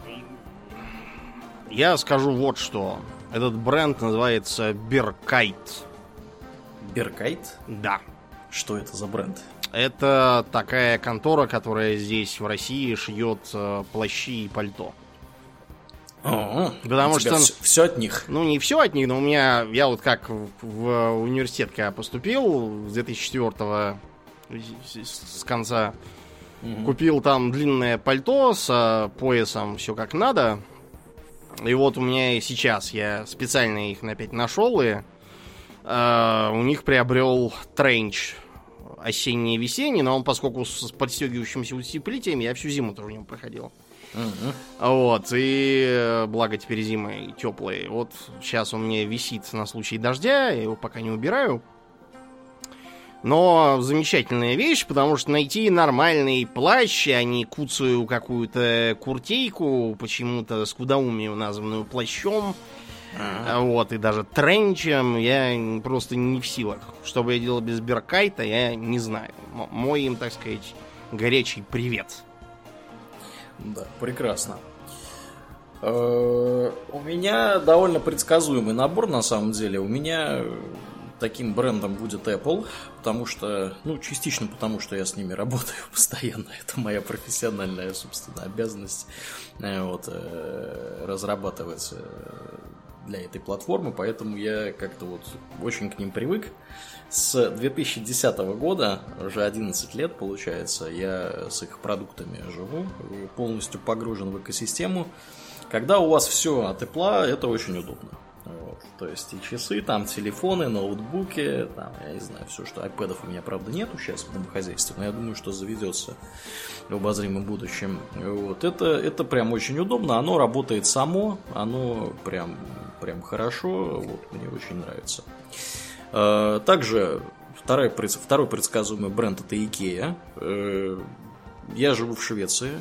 я скажу вот что. Этот бренд называется Беркайт. Беркайт? Да. Что это за бренд? Это такая контора, которая здесь в России шьет э, плащи и пальто. О, Потому что все, все от них. Ну, не все от них, но у меня, я вот как в, в университет, когда поступил с 2004 с конца, угу. купил там длинное пальто с а, поясом, все как надо. И вот у меня и сейчас я специально их опять нашел и э, у них приобрел тренч осенний и весенний, но он, поскольку с подстегивающимся утеплителем, я всю зиму тоже в нем проходил. Угу. Вот, и э, благо теперь зимы теплые. Вот сейчас он мне висит на случай дождя, я его пока не убираю. Но замечательная вещь, потому что найти нормальный плащ, а не куцую какую-то куртейку, почему-то с кудаумию названную плащом, а. вот, и даже тренчем, я просто не в силах. Что бы я делал без Беркайта, я не знаю. Мой им, так сказать, горячий привет. Да, прекрасно. Э, у меня довольно предсказуемый набор на самом деле. У меня таким брендом будет Apple, потому что, ну, частично потому, что я с ними работаю постоянно. Это моя профессиональная, собственно, обязанность э, вот, э, разрабатывать для этой платформы, поэтому я как-то вот очень к ним привык. С 2010 года, уже 11 лет получается, я с их продуктами живу, полностью погружен в экосистему. Когда у вас все от Apple, это очень удобно. Вот. То есть и часы, там телефоны, ноутбуки, там, я не знаю, все, что iPad у меня, правда, нету сейчас в домохозяйстве, но я думаю, что заведется в обозримом будущем. Вот. Это, это прям очень удобно, оно работает само, оно прям, прям хорошо, вот, мне очень нравится. Э, также второй, второй предсказуемый бренд это Ikea. Э, я живу в Швеции.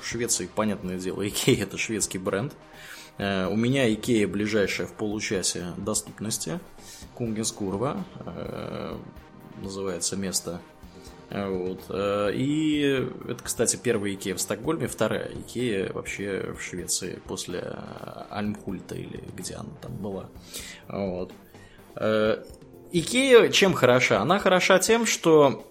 В Швеции, понятное дело, Ikea это шведский бренд. Э, у меня Ikea ближайшая в получасе доступности. Кунгенскурва называется место. Вот. И это, кстати, первая Икея в Стокгольме, вторая Икея вообще в Швеции после Альмхульта или где она там была. Вот. Икея чем хороша? Она хороша тем, что,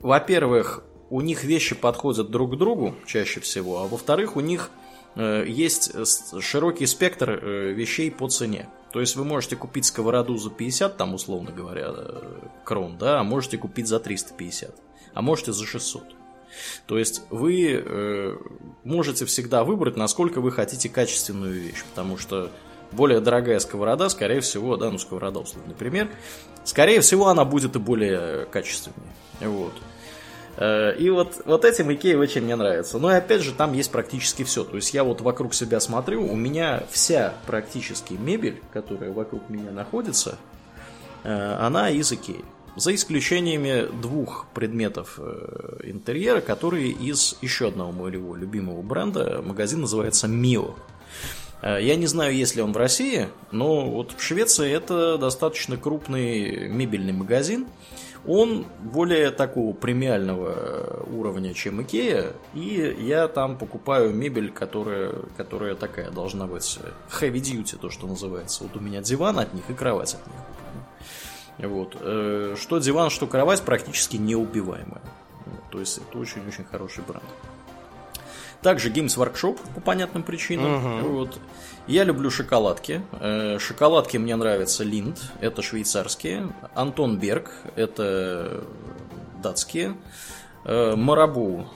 во-первых, у них вещи подходят друг к другу чаще всего, а во-вторых, у них э, есть широкий спектр э, вещей по цене. То есть вы можете купить сковороду за 50, там условно говоря, э, крон, да, а можете купить за 350, а можете за 600. То есть вы э, можете всегда выбрать, насколько вы хотите качественную вещь, потому что более дорогая сковорода, скорее всего, да, ну сковорода, условный пример, скорее всего, она будет и более качественнее. Вот. Э, и вот, вот этим Икея очень мне нравится. Но и опять же, там есть практически все. То есть я вот вокруг себя смотрю, у меня вся практически мебель, которая вокруг меня находится, э, она из Икеи. За исключениями двух предметов э, интерьера, которые из еще одного моего любимого бренда. Магазин называется. Э, я не знаю, есть ли он в России, но вот в Швеции это достаточно крупный мебельный магазин. Он более такого премиального уровня, чем Икея, и я там покупаю мебель, которая, которая такая должна быть heavy duty, то, что называется. Вот у меня диван от них и кровать от них. Вот. Э, что диван, что кровать практически неубиваемая. То есть это очень-очень хороший бренд. Также Games Workshop по понятным причинам. Угу. Вот. Я люблю шоколадки. Э, шоколадки мне нравятся Линд, это швейцарские. Антон Берг, это датские. Марабу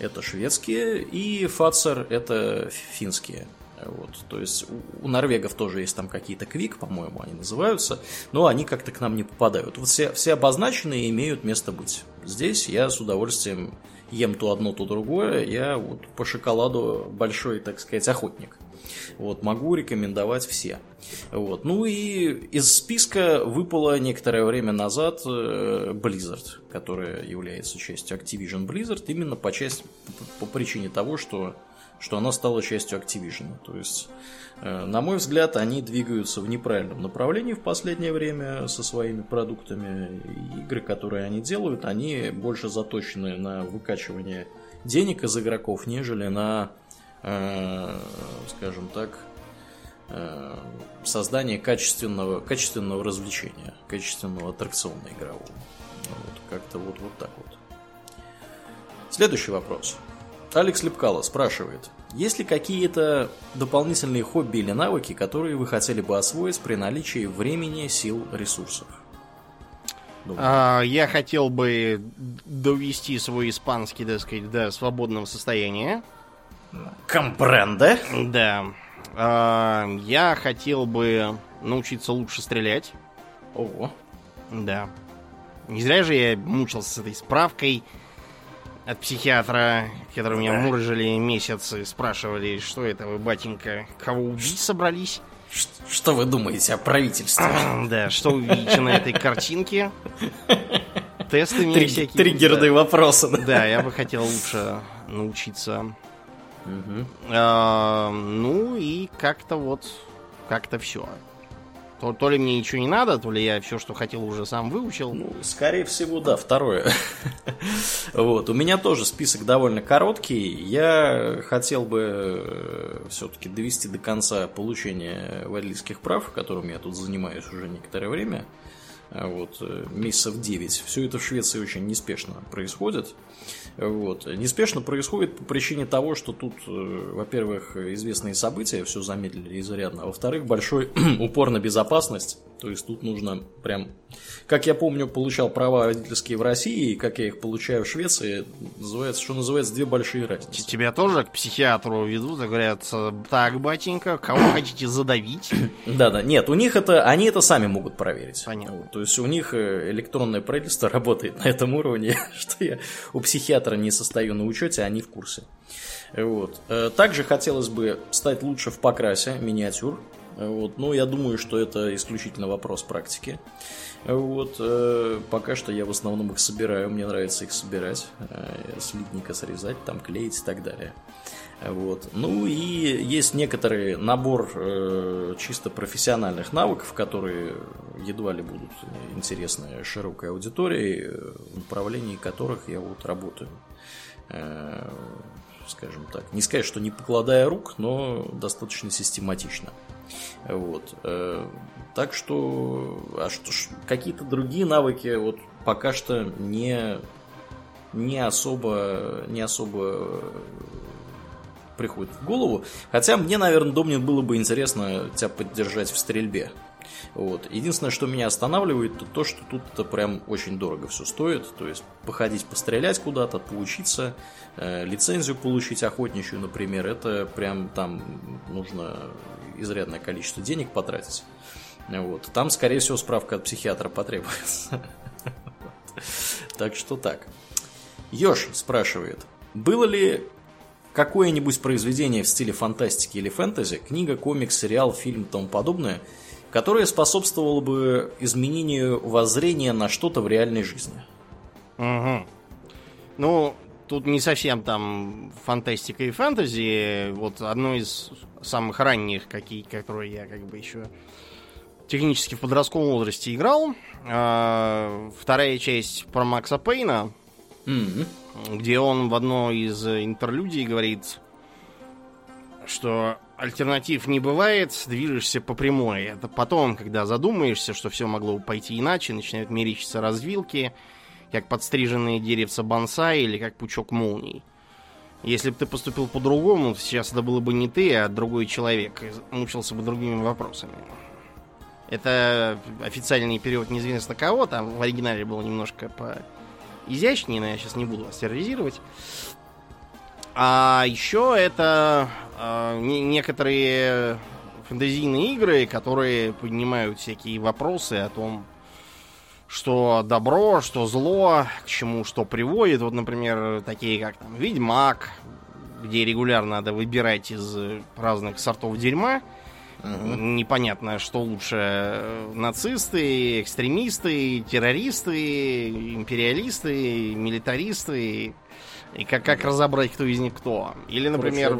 это шведские, и Фацер это финские. Вот, то есть у, у норвегов тоже есть там какие-то квик, по-моему, они называются, но они как-то к нам не попадают. Вот все, все обозначенные имеют место быть. Здесь я с удовольствием ем то одно, то другое. Я вот по шоколаду большой, так сказать, охотник. Вот, могу рекомендовать все. Вот. Ну и из списка выпало некоторое время назад э, Blizzard, которая является частью Activision Blizzard, именно по, части, по причине того, что что она стала частью Activision. То есть, э, на мой взгляд, они двигаются в неправильном направлении в последнее время со своими продуктами. Игры, которые они делают, они больше заточены на выкачивание денег из игроков, нежели на, э, скажем так, э, создание качественного, качественного развлечения, качественного аттракциона игрового. Вот, как-то вот, вот так вот. Следующий вопрос. Алекс Лепкало спрашивает, есть ли какие-то дополнительные хобби или навыки, которые вы хотели бы освоить при наличии времени, сил, ресурсов? А, я хотел бы довести свой испанский, так сказать, до свободного состояния. Компренде? Да. А, я хотел бы научиться лучше стрелять. Ого. Да. Не зря же я мучился с этой справкой от психиатра, который меня мурыжили месяцы, спрашивали, что это вы, батенька, кого убить собрались? Что вы думаете о правительстве? да, что вы видите на этой картинке? Тесты Три, всякие. Триггерные да. вопросы. Да. я бы хотел лучше научиться. А, ну и как-то вот, как-то все. То, то ли мне ничего не надо, то ли я все, что хотел, уже сам выучил. Ну, скорее всего, да, второе. вот, у меня тоже список довольно короткий. Я хотел бы э, все-таки довести до конца получение водительских прав, которым я тут занимаюсь уже некоторое время. Вот, э, месяцев 9. Все это в Швеции очень неспешно происходит. Вот. Неспешно происходит по причине того, что тут, э, во-первых, известные события все замедлили изрядно, а во-вторых, большой упор на безопасность. То есть тут нужно прям, как я помню, получал права водительские в России, и как я их получаю в Швеции, называется, что называется, две большие разницы. Тебя тоже к психиатру ведут и говорят, так, батенька, кого хотите задавить? Да-да, нет, у них это, они это сами могут проверить. Понятно. То есть у них э, электронное правительство работает на этом уровне, что я у психиатра не состою на учете, они в курсе. Вот. Э, также хотелось бы стать лучше в покрасе миниатюр. Вот. Но я думаю, что это исключительно вопрос практики. Вот. Э, пока что я в основном их собираю, мне нравится их собирать, э, слитника срезать, там клеить и так далее. Вот. Ну и есть некоторый набор э, чисто профессиональных навыков, которые едва ли будут интересны широкой аудитории, в направлении которых я вот работаю. Э, скажем так, не сказать, что не покладая рук, но достаточно систематично. Вот. Э, так что, а что какие-то другие навыки вот пока что не не особо не особо приходит в голову. Хотя мне, наверное, Домнин было бы интересно тебя поддержать в стрельбе. Вот. Единственное, что меня останавливает, то то, что тут это прям очень дорого все стоит. То есть походить, пострелять куда-то, поучиться, э, лицензию получить охотничью, например, это прям там нужно изрядное количество денег потратить. Вот. Там, скорее всего, справка от психиатра потребуется. Так что так. Ёж спрашивает, было ли какое-нибудь произведение в стиле фантастики или фэнтези, книга, комикс, сериал, фильм и тому подобное, которое способствовало бы изменению воззрения на что-то в реальной жизни. Угу. Ну, тут не совсем там фантастика и фэнтези. Вот одно из самых ранних, какие, которые я как бы еще технически в подростковом возрасте играл. А, вторая часть про Макса Пейна. Mm-hmm где он в одной из интерлюдий говорит, что альтернатив не бывает, движешься по прямой. Это потом, когда задумаешься, что все могло пойти иначе, начинают мерещиться развилки, как подстриженные деревца бонсай или как пучок молний. Если бы ты поступил по-другому, сейчас это было бы не ты, а другой человек, и мучился бы другими вопросами. Это официальный перевод неизвестно кого, там в оригинале было немножко по изящнее, но я сейчас не буду вас терроризировать. А еще это э, некоторые фэнтезийные игры, которые поднимают всякие вопросы о том, что добро, что зло, к чему что приводит. Вот, например, такие как там Ведьмак, где регулярно надо выбирать из разных сортов дерьма. Угу. Непонятно, что лучше нацисты, экстремисты, террористы, империалисты, милитаристы. И как, как разобрать, кто из них кто. Или, например,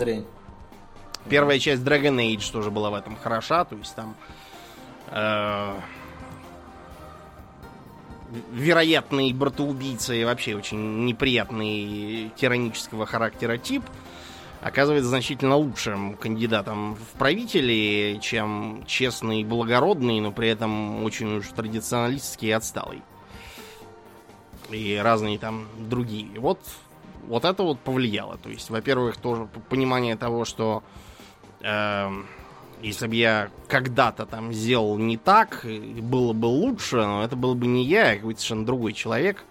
первая часть Dragon Age тоже была в этом хороша. То есть там э, вероятный братоубийца и вообще очень неприятный тиранического характера тип оказывается значительно лучшим кандидатом в правители, чем честный и благородный, но при этом очень уж традиционалистский и отсталый. И разные там другие. Вот, вот это вот повлияло. То есть, во-первых, тоже понимание того, что э, если бы я когда-то там сделал не так, было бы лучше, но это был бы не я, а какой-то совершенно другой человек,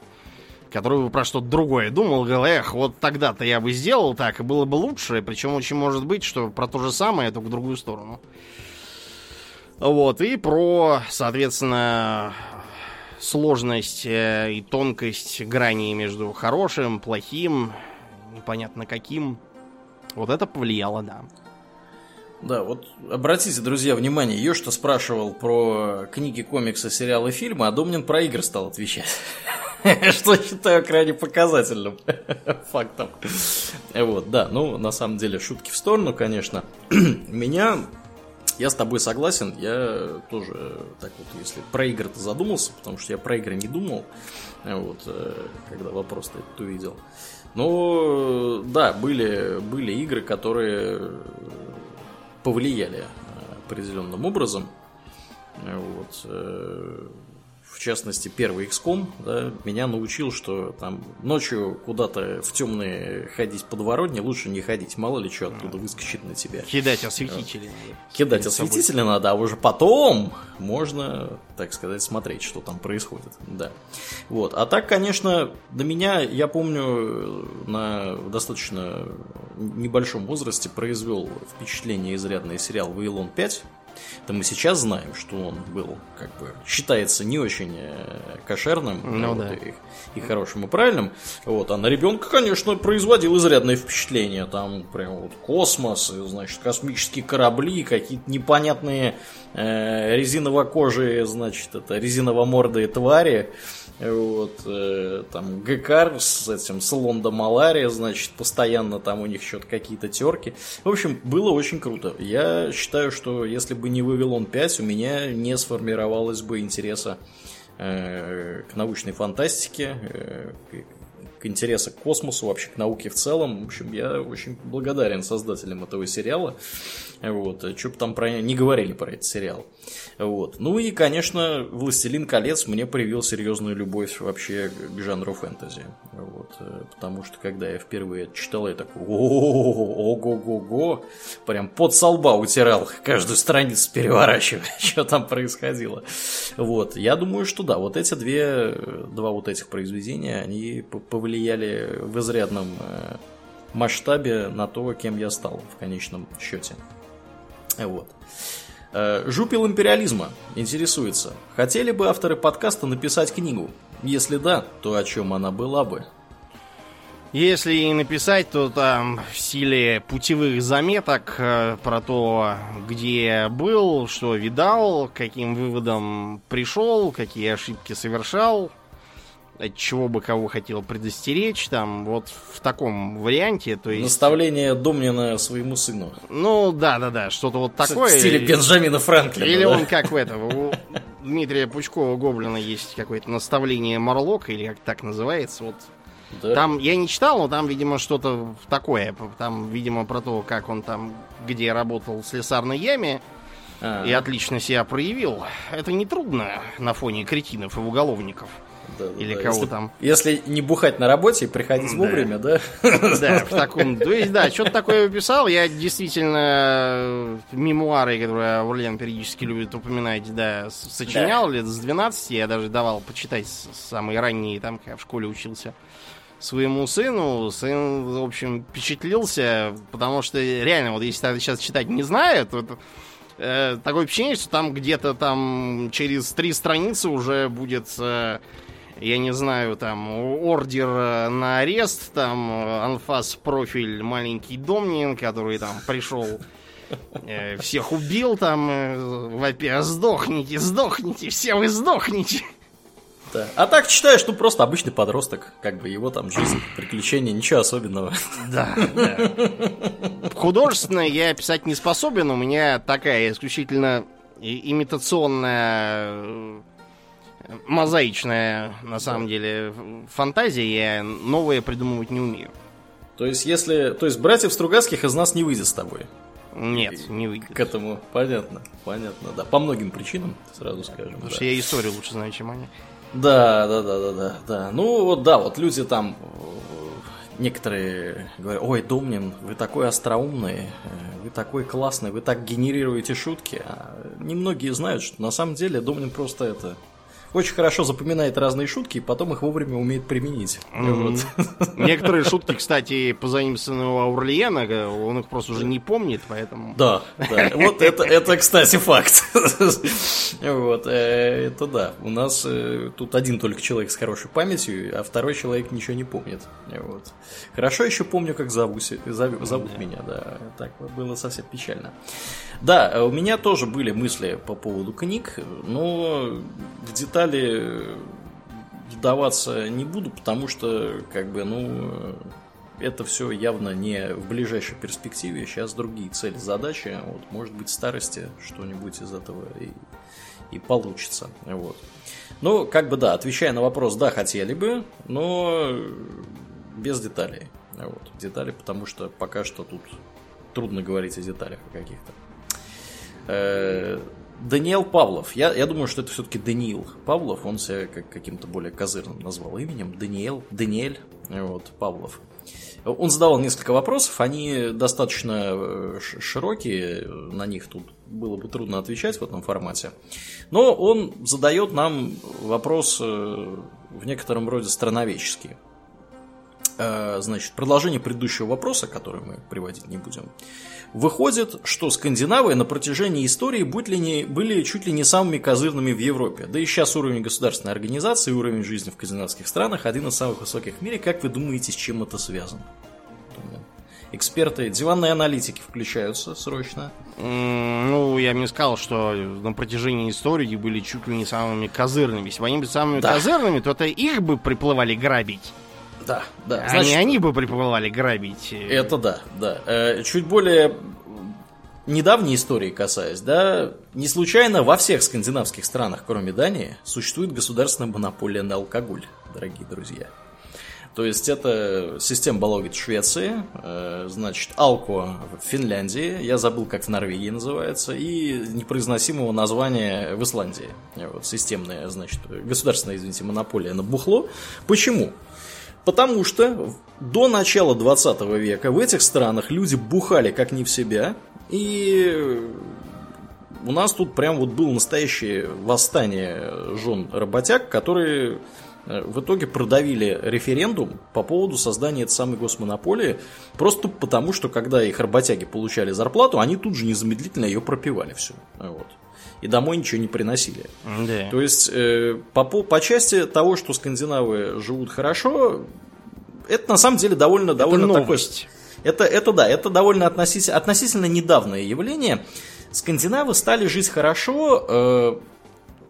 который бы про что-то другое думал, говорил, эх, вот тогда-то я бы сделал так, и было бы лучше, причем очень может быть, что про то же самое, только в другую сторону. Вот, и про, соответственно, сложность э, и тонкость грани между хорошим, плохим, непонятно каким. Вот это повлияло, да. Да, вот обратите, друзья, внимание, ее что спрашивал про книги, комиксы, сериалы, фильмы, а Домнин про игры стал отвечать. Что считаю крайне показательным фактом. Вот, да, ну, на самом деле, шутки в сторону, конечно. Меня я с тобой согласен, я тоже так вот, если про игры-то задумался, потому что я про игры не думал, вот, э, когда вопрос-то этот увидел. Но, да, были, были игры, которые повлияли э, определенным образом. Вот. Э, в частности, первый XCOM да, меня научил, что там ночью куда-то в темные ходить подворотни лучше не ходить. Мало ли что оттуда выскочит на тебя. Кидать осветители. Кидать осветители надо, а уже потом можно, так сказать, смотреть, что там происходит. Да. Вот. А так, конечно, на меня, я помню, на достаточно небольшом возрасте произвел впечатление изрядный сериал «Вавилон 5», то мы сейчас знаем, что он был, как бы, считается не очень э, кошерным ну, вот, да. и, и хорошим и правильным. Вот, а на ребенка, конечно, производил изрядное впечатление. Там прям вот космос, значит, космические корабли, какие-то непонятные э, резиново-кожие, значит, это резиново-мордые твари. Вот, э, там Гекар с этим, с Лонда Малария, значит, постоянно там у них что-то какие-то терки. В общем, было очень круто. Я считаю, что если бы не Вавилон 5, у меня не сформировалось бы интереса э, к научной фантастике, э, к интереса к космосу, вообще к науке в целом. В общем, я очень благодарен создателям этого сериала. Вот, что бы там про... не говорили про этот сериал. Вот. Ну и, конечно, «Властелин колец» мне привил серьезную любовь вообще к жанру фэнтези. Вот. Потому что, когда я впервые читал, я такой ого-го-го, прям под солба утирал, каждую страницу переворачивая, что там происходило. Вот. Я думаю, что да, вот эти две, два вот этих произведения, они повлияли в изрядном э, масштабе на то, кем я стал в конечном счете. Вот. Э, жупил империализма интересуется. Хотели бы авторы подкаста написать книгу? Если да, то о чем она была бы? Если и написать, то там в стиле путевых заметок э, про то, где был, что видал, каким выводом пришел, какие ошибки совершал, от чего бы кого хотел предостеречь, там, вот в таком варианте, то есть... Наставление Домнина своему сыну. Ну, да-да-да, что-то вот такое. В стиле Бенджамина Франклина, Или да? он как в этом, у Дмитрия Пучкова Гоблина есть какое-то наставление Марлока, или как так называется, вот да. Там я не читал, но там, видимо, что-то такое. Там, видимо, про то, как он там, где работал в слесарной яме, а -а -а. и отлично себя проявил. Это не трудно на фоне кретинов и уголовников. Да, или да, кого если, там. Если не бухать на работе и приходить да. вовремя, да? Да, в таком... То есть, да, что-то такое писал. Я действительно мемуары, которые Аурлиан периодически любит упоминать, да, сочинял лет с 12. Я даже давал почитать самые ранние, там, когда в школе учился своему сыну. Сын, в общем, впечатлился, потому что реально, вот если сейчас читать не знает, то э, такое впечатление, что там где-то там через три страницы уже будет, э, я не знаю, там ордер э, на арест, там э, анфас профиль маленький Домнин, который там пришел э, всех убил там, э, вопя, сдохните, сдохните, все вы сдохните. Да. А так читаешь, ну просто обычный подросток, как бы его там жизнь, приключения, ничего особенного. Да, да. Художественно я писать не способен, у меня такая исключительно имитационная э, мозаичная, на самом деле, фантазия, я новое придумывать не умею. То есть, если. То есть, братьев Стругацких из нас не выйдет с тобой. Нет, не выйдет. К этому понятно, понятно, да. По многим причинам, сразу скажем. Потому да. что я историю лучше знаю, чем они. Да, да, да, да, да, да. Ну вот да, вот люди там некоторые говорят, ой, Домнин, вы такой остроумный, э, вы такой классный, вы так генерируете шутки. А немногие знают, что на самом деле Домнин просто это очень хорошо запоминает разные шутки и потом их вовремя умеет применить. Mm-hmm. Вот. Некоторые шутки, кстати, позаимствованы у Аурлиена, он их просто уже не помнит, поэтому... Да, да. Вот это, это кстати, факт. Вот, э, это да. У нас э, тут один только человек с хорошей памятью, а второй человек ничего не помнит. Вот. Хорошо еще помню, как зовут, зовут меня, да. Так было совсем печально. Да, у меня тоже были мысли по поводу книг, но в детали вдаваться не буду, потому что, как бы, ну, это все явно не в ближайшей перспективе. Сейчас другие цели, задачи. Вот, может быть, в старости что-нибудь из этого и, и получится. Вот. Ну, как бы да, отвечая на вопрос, да, хотели бы, но без деталей. Вот, детали, потому что пока что тут трудно говорить о деталях каких-то. Э, Даниэл Павлов. Я, я думаю, что это все-таки Даниил Павлов. Он себя как, каким-то более козырным назвал именем. Даниэл, Даниэль вот, Павлов. Он задавал несколько вопросов, они достаточно э, широкие, на них тут было бы трудно отвечать в этом формате. Но он задает нам вопрос э, в некотором роде страновеческий. Значит, продолжение предыдущего вопроса, который мы приводить не будем. Выходит, что скандинавы на протяжении истории были, не, были чуть ли не самыми козырными в Европе. Да и сейчас уровень государственной организации и уровень жизни в скандинавских странах один из самых высоких в мире. Как вы думаете, с чем это связано? Эксперты, диванные аналитики включаются срочно. Ну, я бы не сказал, что на протяжении истории были чуть ли не самыми козырными. Если бы они были самыми да. козырными, то это их бы приплывали грабить. Да, да. Значит, они, они бы приплывали грабить. Это да, да. Э, чуть более недавней истории касаясь, да, не случайно во всех скандинавских странах, кроме Дании, существует государственная монополия на алкоголь, дорогие друзья. То есть это система Балогит в Швеции, э, значит, Алко в Финляндии, я забыл, как в Норвегии называется, и непроизносимого названия в Исландии. Вот, системная, значит, государственная, извините, монополия на бухло. Почему? Потому что до начала 20 века в этих странах люди бухали как не в себя, и у нас тут прям вот было настоящее восстание жен работяг, которые э, в итоге продавили референдум по поводу создания этой самой госмонополии, просто потому, что когда их работяги получали зарплату, они тут же незамедлительно ее пропивали все. Вот и домой ничего не приносили. Да. То есть, э, по, по части того, что скандинавы живут хорошо, это на самом деле довольно, это довольно новость. такое... Это, это да, это довольно относительно, относительно недавнее явление. Скандинавы стали жить хорошо, э,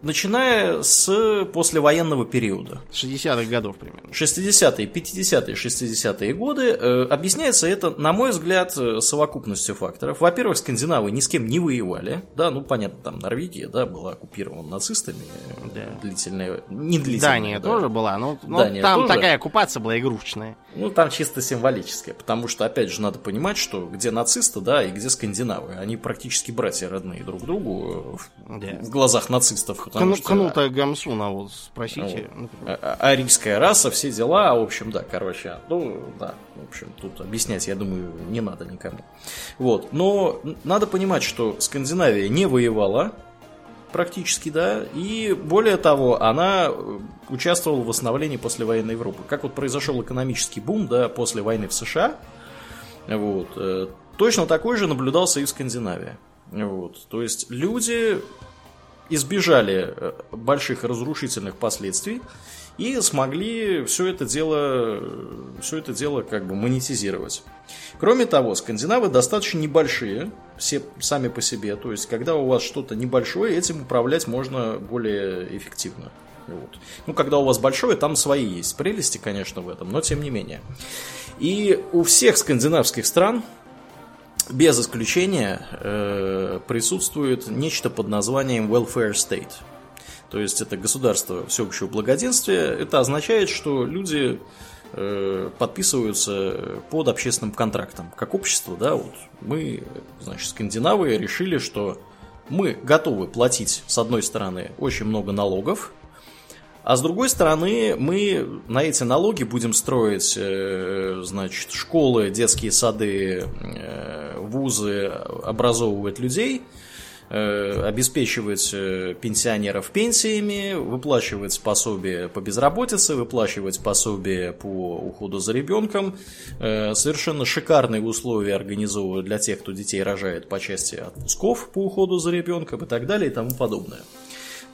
начиная с послевоенного периода. 60-х годов примерно. 60-е, 50-е, 60-е годы. Э, объясняется это, на мой взгляд, э, совокупностью факторов. Во-первых, скандинавы ни с кем не воевали. Да, ну понятно, там Норвегия да, была оккупирована нацистами да. длительное, не длительное. Дания да. тоже была, но, но Дания там тоже. такая оккупация была игрушечная. Ну, там чисто символическая, потому что, опять же, надо понимать, что где нацисты, да, и где скандинавы. Они практически братья родные друг другу э, да. в глазах нацистов Кну, что... Кнута Гамсуна, вот спросите. Ну, а, а, арийская раса, все дела, в общем, да, короче, ну, да, в общем, тут объяснять, я думаю, не надо никому. Вот, но надо понимать, что Скандинавия не воевала, практически, да, и более того, она э, участвовала в восстановлении послевоенной Европы. Как вот произошел экономический бум, да, после войны в США, вот, э, точно такой же наблюдался и в Скандинавии. Вот, то есть люди избежали э, больших разрушительных последствий и смогли все это дело, все это дело как бы монетизировать. Кроме того, скандинавы достаточно небольшие, все сами по себе. То есть, когда у вас что-то небольшое, этим управлять можно более эффективно. Вот. Ну, когда у вас большое, там свои есть прелести, конечно, в этом, но тем не менее. И у всех скандинавских стран, без исключения, э, присутствует нечто под названием welfare state. То есть это государство всеобщего благоденствия. Это означает, что люди Э, подписываются под общественным контрактом. Как общество, да, вот мы, значит, скандинавы решили, что мы готовы платить, с одной стороны, очень много налогов, а с другой стороны, мы на эти налоги будем строить, э, значит, школы, детские сады, э, вузы, образовывать людей – Э, обеспечивать пенсионеров пенсиями, выплачивать пособие по безработице, выплачивать пособие по уходу за ребенком, совершенно шикарные условия организовывать для тех, кто детей рожает по части отпусков по уходу за ребенком и так далее и тому подобное.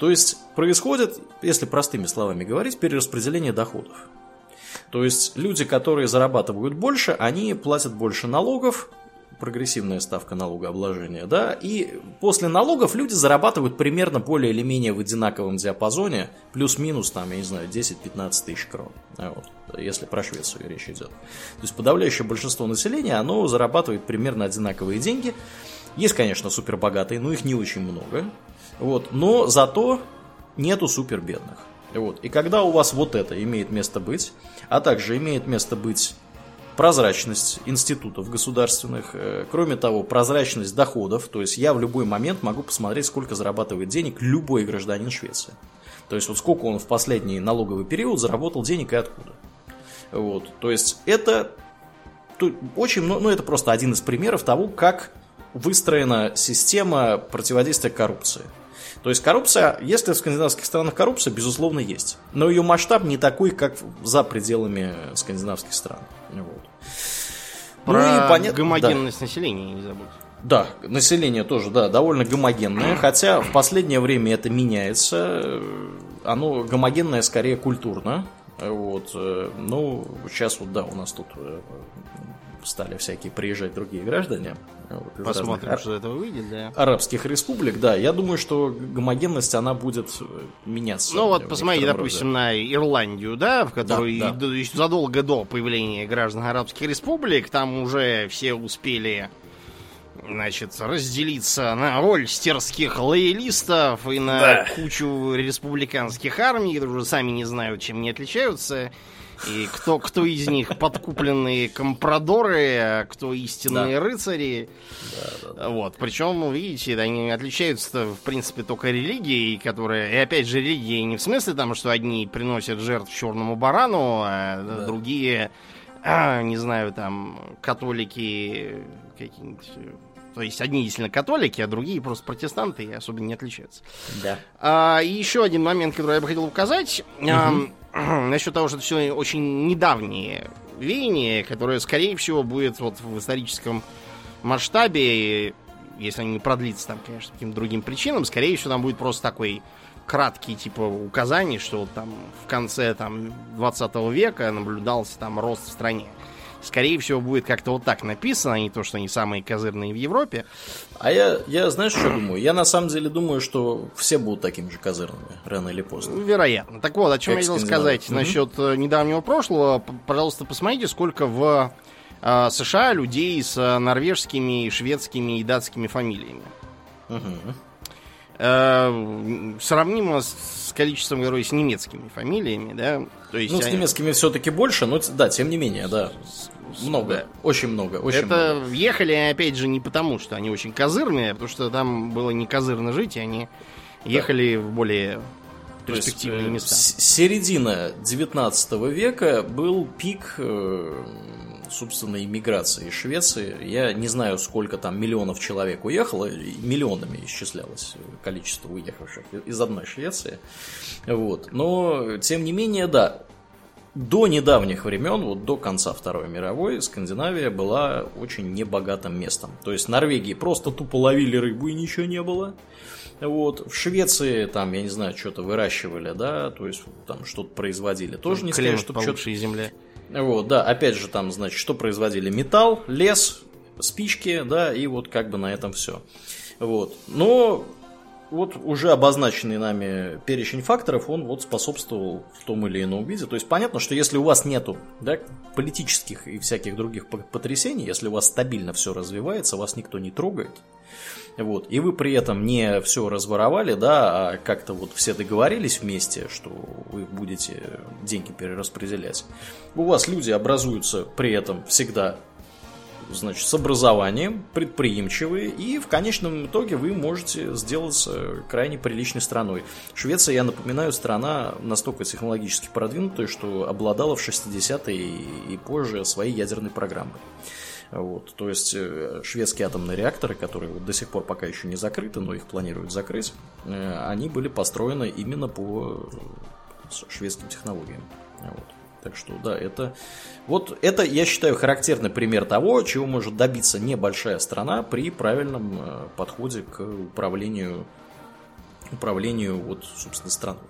То есть происходит, если простыми словами говорить, перераспределение доходов. То есть люди, которые зарабатывают больше, они платят больше налогов, прогрессивная ставка налогообложения, да, и после налогов люди зарабатывают примерно более или менее в одинаковом диапазоне, плюс-минус, там, я не знаю, 10-15 тысяч крон, а вот, если про Швецию речь идет. То есть подавляющее большинство населения, оно зарабатывает примерно одинаковые деньги. Есть, конечно, супербогатые, но их не очень много, вот, но зато нету супербедных. Вот. И когда у вас вот это имеет место быть, а также имеет место быть прозрачность институтов государственных, э, кроме того, прозрачность доходов, то есть я в любой момент могу посмотреть, сколько зарабатывает денег любой гражданин Швеции. То есть вот сколько он в последний налоговый период заработал денег и откуда. Вот, то есть это очень, ну, ну это просто один из примеров того, как выстроена система противодействия коррупции. То есть коррупция, если в скандинавских странах коррупция, безусловно, есть. Но ее масштаб не такой, как за пределами скандинавских стран. Вот. Про ну и понятно, гомогенность да. населения не забудь. Да, население тоже, да, довольно гомогенное, хотя в последнее время это меняется. Оно гомогенное скорее культурно. Вот, э, ну, сейчас вот, да, у нас тут э, стали всякие приезжать другие граждане. Вот, Посмотрим, что это выйдет, да. Арабских республик, да. Я думаю, что гомогенность, она будет э, меняться. Ну вот, посмотри, допустим, на Ирландию, да, в которой да, да. задолго до появления граждан арабских республик, там уже все успели значит, разделиться на роль стерских лоялистов и на да. кучу республиканских армий, которые уже сами не знают, чем они отличаются. И кто, кто из них подкупленные компрадоры, а кто истинные да. рыцари. Да, да, да. Вот. Причем, видите, они отличаются, в принципе, только религией, которая. И опять же, религией не в смысле там, что одни приносят жертв черному барану, а да. другие, а, не знаю, там, католики какие-нибудь то есть одни действительно католики, а другие просто протестанты и особо не отличаются. Да. А, и еще один момент, который я бы хотел указать. Угу. А, насчет того, что это все очень недавние веяния, которое, скорее всего, будет вот в историческом масштабе, если они продлится там, конечно, каким-то другим причинам, скорее всего, там будет просто такой краткий, типа, указаний, что вот там в конце там 20 века наблюдался там рост в стране скорее всего, будет как-то вот так написано, а не то, что они самые козырные в Европе. А я, я знаешь, что думаю? Я на самом деле думаю, что все будут такими же козырными, рано или поздно. Вероятно. Так вот, о чем как я хотел сказать угу. насчет э, недавнего прошлого. Пожалуйста, посмотрите, сколько в э, США людей с э, норвежскими, шведскими и датскими фамилиями. Угу. Э, сравнимо с количеством героев с немецкими фамилиями, да. То есть ну, с они... немецкими все-таки больше, но да, тем не менее, да. Много, да. очень много, очень Это много. ехали, опять же, не потому, что они очень козырные, а потому что там было не козырно жить, и они ехали да. в более перспективные есть, места. Середина 19 века был пик собственно, иммиграции из Швеции. Я не знаю, сколько там миллионов человек уехало, миллионами исчислялось количество уехавших из одной Швеции. Вот. Но, тем не менее, да, до недавних времен, вот до конца Второй мировой, Скандинавия была очень небогатым местом. То есть Норвегии просто тупо ловили рыбу и ничего не было. Вот. В Швеции там, я не знаю, что-то выращивали, да, то есть там что-то производили. Тоже не сказать, что что-то... земля. Вот, да, опять же там, значит, что производили? Металл, лес, спички, да, и вот как бы на этом все. Вот. Но вот уже обозначенный нами перечень факторов, он вот способствовал в том или ином виде. То есть понятно, что если у вас нету да, политических и всяких других потрясений, если у вас стабильно все развивается, вас никто не трогает, вот, и вы при этом не все разворовали, да, а как-то вот все договорились вместе, что вы будете деньги перераспределять. У вас люди образуются при этом всегда значит, с образованием, предприимчивые, и в конечном итоге вы можете сделаться крайне приличной страной. Швеция, я напоминаю, страна настолько технологически продвинутая, что обладала в 60-е и позже своей ядерной программой. Вот, то есть э, шведские атомные реакторы, которые вот до сих пор пока еще не закрыты, но их планируют закрыть, э, они были построены именно по шведским технологиям. Вот. Так что, да, это... Вот это, я считаю, характерный пример того, чего может добиться небольшая страна при правильном э, подходе к управлению, управлению вот, собственно, страной.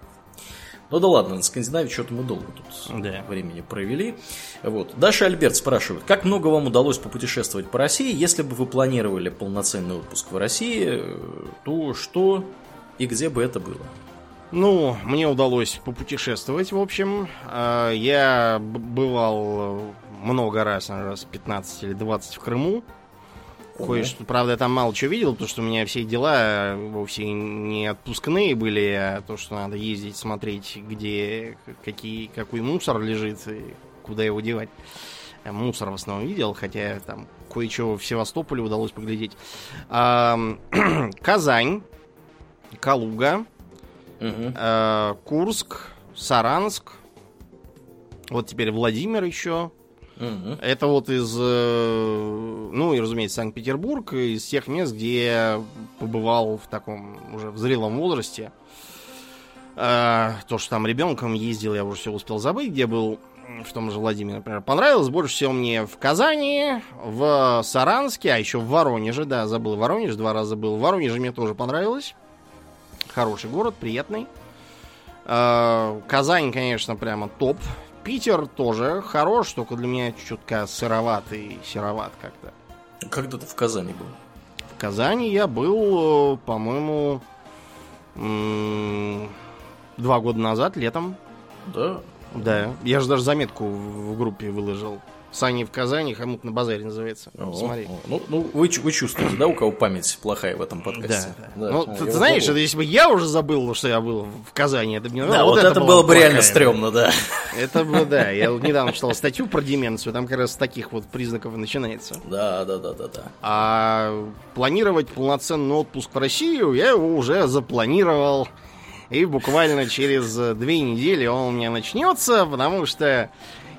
Ну да ладно, на Скандинавии что-то мы долго тут да. времени провели. Вот. Даша Альберт спрашивает, как много вам удалось попутешествовать по России? Если бы вы планировали полноценный отпуск в России, то что и где бы это было? Ну, мне удалось попутешествовать, в общем. А, я бывал много раз, раз 15 или 20 в Крыму. Кое-что, правда, я там мало чего видел, потому что у меня все дела вовсе не отпускные были, а то, что надо ездить, смотреть, где какие, какой мусор лежит и куда его девать. Я мусор в основном видел, хотя там кое-что в Севастополе удалось поглядеть. А, Казань, Калуга, угу. а, Курск, Саранск, вот теперь Владимир еще, Угу. Это вот из, э, ну и, разумеется, Санкт-Петербург, из тех мест, где я побывал в таком уже в зрелом возрасте. А, то, что там ребенком ездил, я уже все успел забыть, где был в том же Владимире, например. Понравилось больше всего мне в Казани, в Саранске, а еще в Воронеже, да, забыл Воронеж, два раза был. В Воронеже мне тоже понравилось. Хороший город, приятный. А, Казань, конечно, прямо топ. Питер тоже хорош, только для меня чутка сыроватый, сероват как-то. Когда ты в Казани был? В Казани я был, э, по-моему, два года назад, летом. Да? Да. Я же даже заметку в группе выложил. Сани в Казани, хомут на базаре называется. О, Смотри. О, ну, ну вы, вы чувствуете, да, у кого память плохая в этом подкасте? Да, да. да. Ну, ты, ты знаешь, это если бы я уже забыл, что я был в Казани, это мне Да, вот, вот это, было бы реально стрёмно, да. Это бы, да. Я недавно читал статью про деменцию, там как раз с таких вот признаков и начинается. Да, да, да, да, да. А планировать полноценный отпуск в Россию я его уже запланировал. И буквально через две недели он у меня начнется, потому что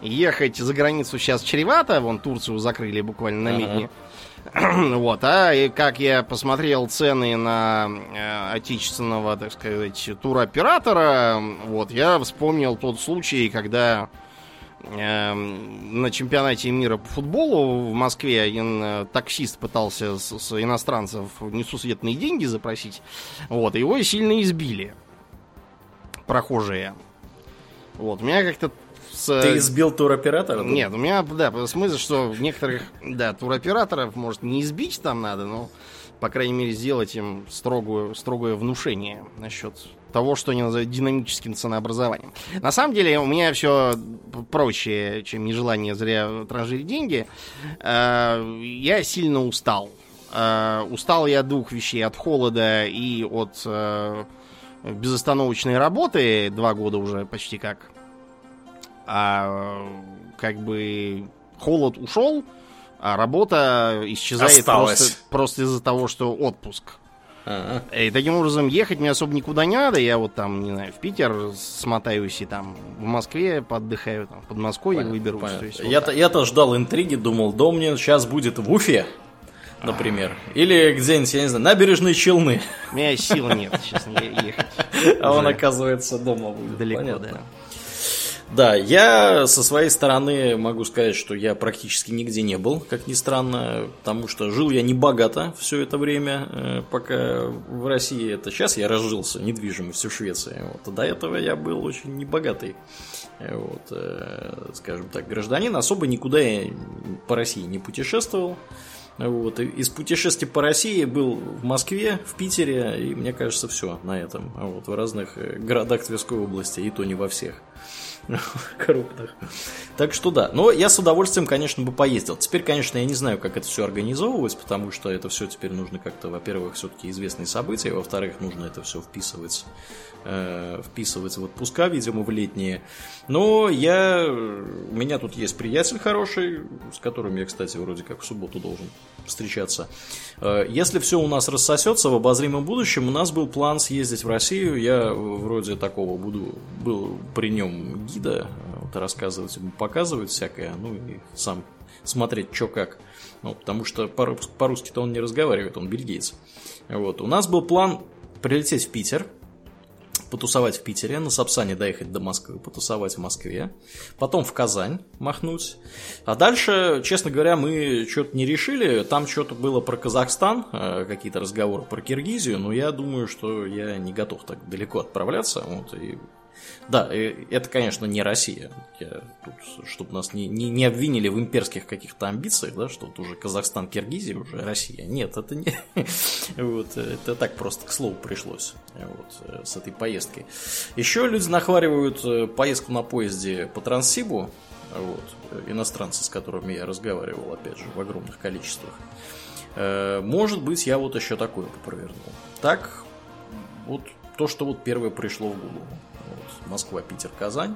ехать за границу сейчас чревато, вон Турцию закрыли буквально на медне. Вот, а и как я посмотрел цены на э, отечественного, так сказать, туроператора, вот, я вспомнил тот случай, когда э, на чемпионате мира по футболу в Москве один э, таксист пытался с, с иностранцев несусветные деньги запросить, вот, его сильно избили прохожие. Вот, у меня как-то с... Ты избил туроператора? Нет, у меня, да, смысл, что некоторых, да, туроператоров, может, не избить там надо, но, по крайней мере, сделать им строгую, строгое внушение насчет того, что они называют динамическим ценообразованием. На самом деле, у меня все проще, чем нежелание зря транжирить деньги. Э, я сильно устал. Э, устал я двух вещей. От холода и от э, безостановочной работы. Два года уже почти как а как бы холод ушел, а работа исчезает просто, просто из-за того, что отпуск. А-а. И таким образом ехать мне особо никуда не надо. Я вот там, не знаю, в Питер смотаюсь и там в Москве поддыхаю, там, в Подмосковье выберусь. Понятно. есть, я-то, вот я-то ждал интриги, думал, у меня сейчас будет в Уфе, например. Или где-нибудь, я не знаю, набережные Челны. У меня сил нет, честно, ехать. А он, оказывается, дома будет. Далеко, Понятно. да. Да, я со своей стороны могу сказать, что я практически нигде не был, как ни странно, потому что жил я не богато все это время, э, пока в России это сейчас я разжился недвижимостью в Швеции. Вот, а до этого я был очень небогатый, э, вот, э, скажем так, гражданин. Особо никуда я по России не путешествовал. Вот. Из путешествий по России был в Москве, в Питере, и мне кажется, все на этом. Вот, в разных городах Тверской области, и то не во всех. крупных. Так что да. Но я с удовольствием, конечно, бы поездил. Теперь, конечно, я не знаю, как это все организовывать, потому что это все теперь нужно как-то, во-первых, все-таки известные события, во-вторых, нужно это все вписывать, э, вписывать в отпуска, видимо, в летние. Но я, у меня тут есть приятель хороший, с которым я, кстати, вроде как в субботу должен встречаться. Э, если все у нас рассосется в обозримом будущем, у нас был план съездить в Россию. Я вроде такого буду, был при нем гида, вот, рассказывать ему, показывать всякое, ну и сам смотреть, что как. Ну, потому что по-русски-то он не разговаривает, он бельгиец. Вот. У нас был план прилететь в Питер, потусовать в Питере, на Сапсане доехать до Москвы, потусовать в Москве, потом в Казань махнуть. А дальше, честно говоря, мы что-то не решили. Там что-то было про Казахстан, э, какие-то разговоры про Киргизию, но я думаю, что я не готов так далеко отправляться. Вот, и да, это, конечно, не Россия. Я, тут, чтобы нас не, не, не обвинили в имперских каких-то амбициях, да, что вот уже Казахстан, Киргизия, уже Россия. Нет, это не... вот, это так просто к слову пришлось вот, с этой поездкой. Еще люди нахваривают э, поездку на поезде по Транссибу, вот, иностранцы, с которыми я разговаривал, опять же, в огромных количествах. Э, может быть, я вот еще такое провернул. Так, вот то, что вот первое пришло в голову. Москва, Питер, Казань,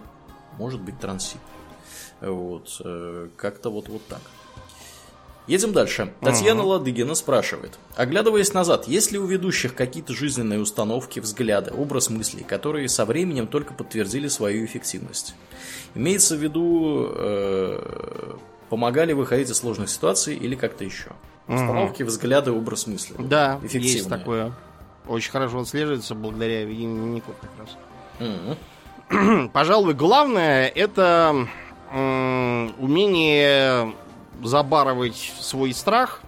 может быть транзит. Вот, э, как-то вот, вот так. Едем дальше. Татьяна uh-huh. Ладыгина спрашивает. Оглядываясь назад, есть ли у ведущих какие-то жизненные установки, взгляды, образ мыслей, которые со временем только подтвердили свою эффективность? Имеется в виду, э, помогали выходить из сложных ситуаций или как-то еще? Установки, uh-huh. взгляды, образ мысли. Да, есть такое. Очень хорошо отслеживается благодаря дневников как раз. Uh-huh. пожалуй, главное это умение забарывать свой страх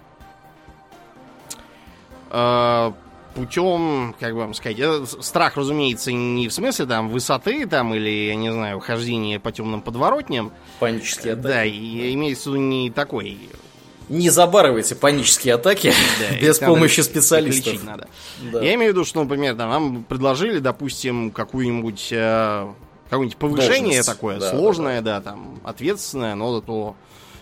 э, путем, как бы вам сказать, э, страх, разумеется, не в смысле там высоты там или, я не знаю, хождения по темным подворотням. Панические атаки. Да, и имеется в виду не такой не забарывайте панические атаки да, без помощи специалистов. Надо. Да. Я имею в виду, что, например, там, нам предложили, допустим, какую-нибудь э, какое-нибудь повышение Должность. такое да, сложное, да, да. да, там ответственное, но зато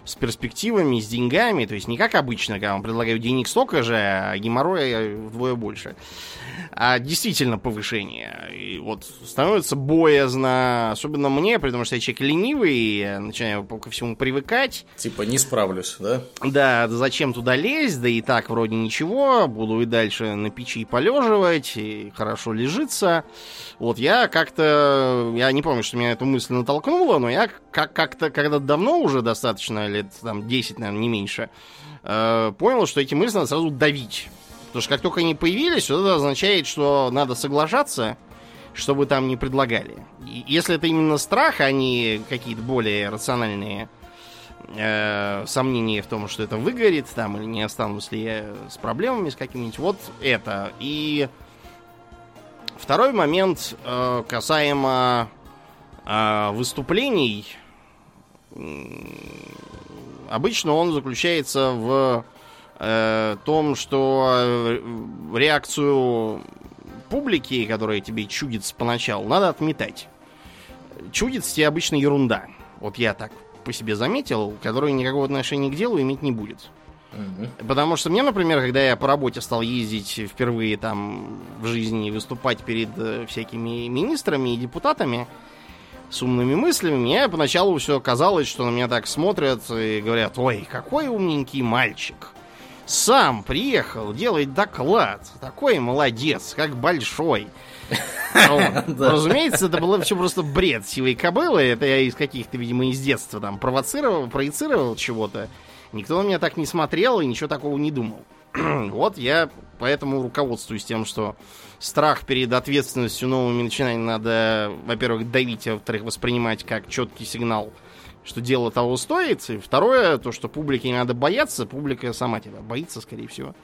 с перспективами, с деньгами, то есть не как обычно, когда вам предлагают денег столько же, а геморроя вдвое больше а действительно повышение. И вот становится боязно, особенно мне, потому что я человек ленивый, и я начинаю ко всему привыкать. Типа не справлюсь, да? Да, зачем туда лезть, да и так вроде ничего, буду и дальше на печи полеживать, и хорошо лежится. Вот я как-то, я не помню, что меня эту мысль натолкнуло, но я как- как-то, когда давно уже достаточно, лет там 10, наверное, не меньше, э, понял, что эти мысли надо сразу давить. Потому что как только они появились, это означает, что надо соглашаться, чтобы там не предлагали. И если это именно страх, а не какие-то более рациональные э, сомнения в том, что это выгорит, там, или не останусь ли я с проблемами с какими-нибудь, вот это. И второй момент э, касаемо э, выступлений. Обычно он заключается в э, том, что э, реакцию публики, которая тебе чудится поначалу, надо отметать. Чудится тебе обычно ерунда. Вот я так по себе заметил, которая никакого отношения к делу иметь не будет. Угу. Потому что мне, например, когда я по работе стал ездить впервые там в жизни выступать перед э, всякими министрами и депутатами с умными мыслями, мне поначалу все казалось, что на меня так смотрят и говорят, ой, какой умненький мальчик сам приехал делать доклад. Такой молодец, как большой. Разумеется, это было все просто бред сивой кобылы. Это я из каких-то, видимо, из детства там провоцировал, проецировал чего-то. Никто на меня так не смотрел и ничего такого не думал. вот я поэтому руководствуюсь тем, что страх перед ответственностью новыми начинаниями надо, во-первых, давить, а во-вторых, воспринимать как четкий сигнал, что дело того стоит. И второе, то, что публике не надо бояться, публика сама тебя боится, скорее всего.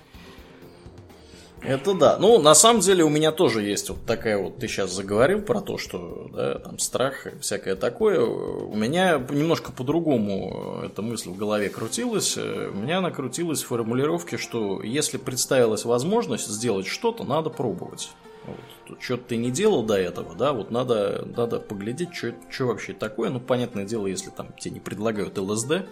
Это да. Ну, на самом деле у меня тоже есть вот такая вот, ты сейчас заговорил про то, что, да, там страх и всякое такое. У меня немножко по-другому эта мысль в голове крутилась. У меня она крутилась в формулировке, что если представилась возможность сделать что-то, надо пробовать. Вот. Что-то ты не делал до этого, да, вот надо, надо поглядеть, что, вообще такое. Ну, понятное дело, если там тебе не предлагают ЛСД,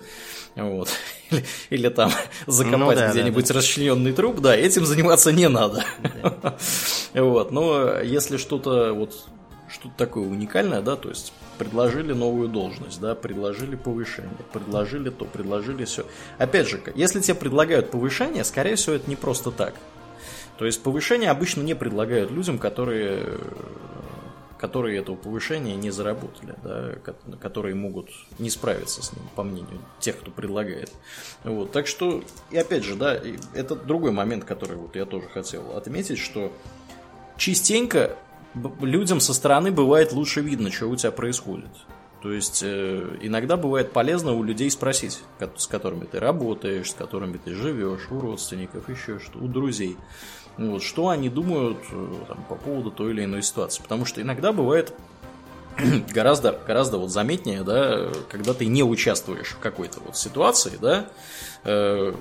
вот, или, или там закопать ну, да, где-нибудь да, да. расчлененный труп, да, этим заниматься не надо. Да. вот, но если что-то вот что-то такое уникальное, да, то есть предложили новую должность, да, предложили повышение, предложили то, предложили все. Опять же, если тебе предлагают повышение, скорее всего, это не просто так. То есть повышение обычно не предлагают людям, которые, которые этого повышения не заработали, да, которые могут не справиться с ним, по мнению тех, кто предлагает. Вот, так что, и опять же, да, это другой момент, который вот я тоже хотел отметить, что частенько людям со стороны бывает лучше видно, что у тебя происходит. То есть э, иногда бывает полезно у людей спросить, с которыми ты работаешь, с которыми ты живешь, у родственников, еще что, у друзей. Вот, что они думают э, там, по поводу той или иной ситуации. Потому что иногда бывает гораздо, гораздо вот заметнее, да, когда ты не участвуешь в какой-то вот ситуации, да, э,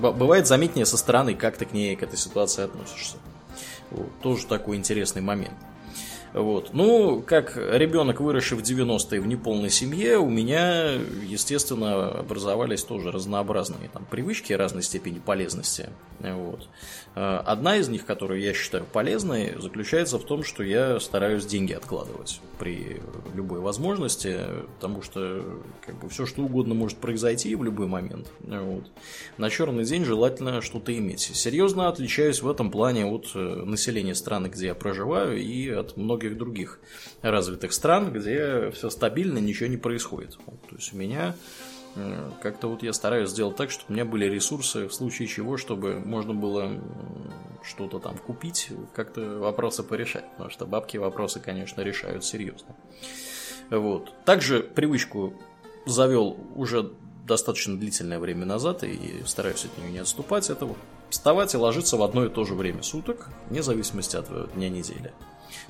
бывает заметнее со стороны, как ты к ней, к этой ситуации относишься. Вот, тоже такой интересный момент. Вот. Ну, как ребенок, выросший в 90-е в неполной семье, у меня, естественно, образовались тоже разнообразные там, привычки разной степени полезности. Вот. Э, одна из них, которую я считаю полезной, заключается в том, что я стараюсь деньги откладывать при любой возможности, потому что как бы все что угодно может произойти в любой момент. Вот. На черный день желательно что-то иметь. Серьезно отличаюсь в этом плане от э, населения страны, где я проживаю, и от многих других развитых стран, где все стабильно, ничего не происходит. Вот. То есть у меня Э, как-то вот я стараюсь сделать так, чтобы у меня были ресурсы в случае чего, чтобы можно было что-то там купить, как-то вопросы порешать. Потому что бабки вопросы, конечно, решают серьезно. Вот. Также привычку завел уже достаточно длительное время назад и стараюсь от нее не отступать. Это вот вставать и ложиться в одно и то же время суток, вне зависимости от дня недели.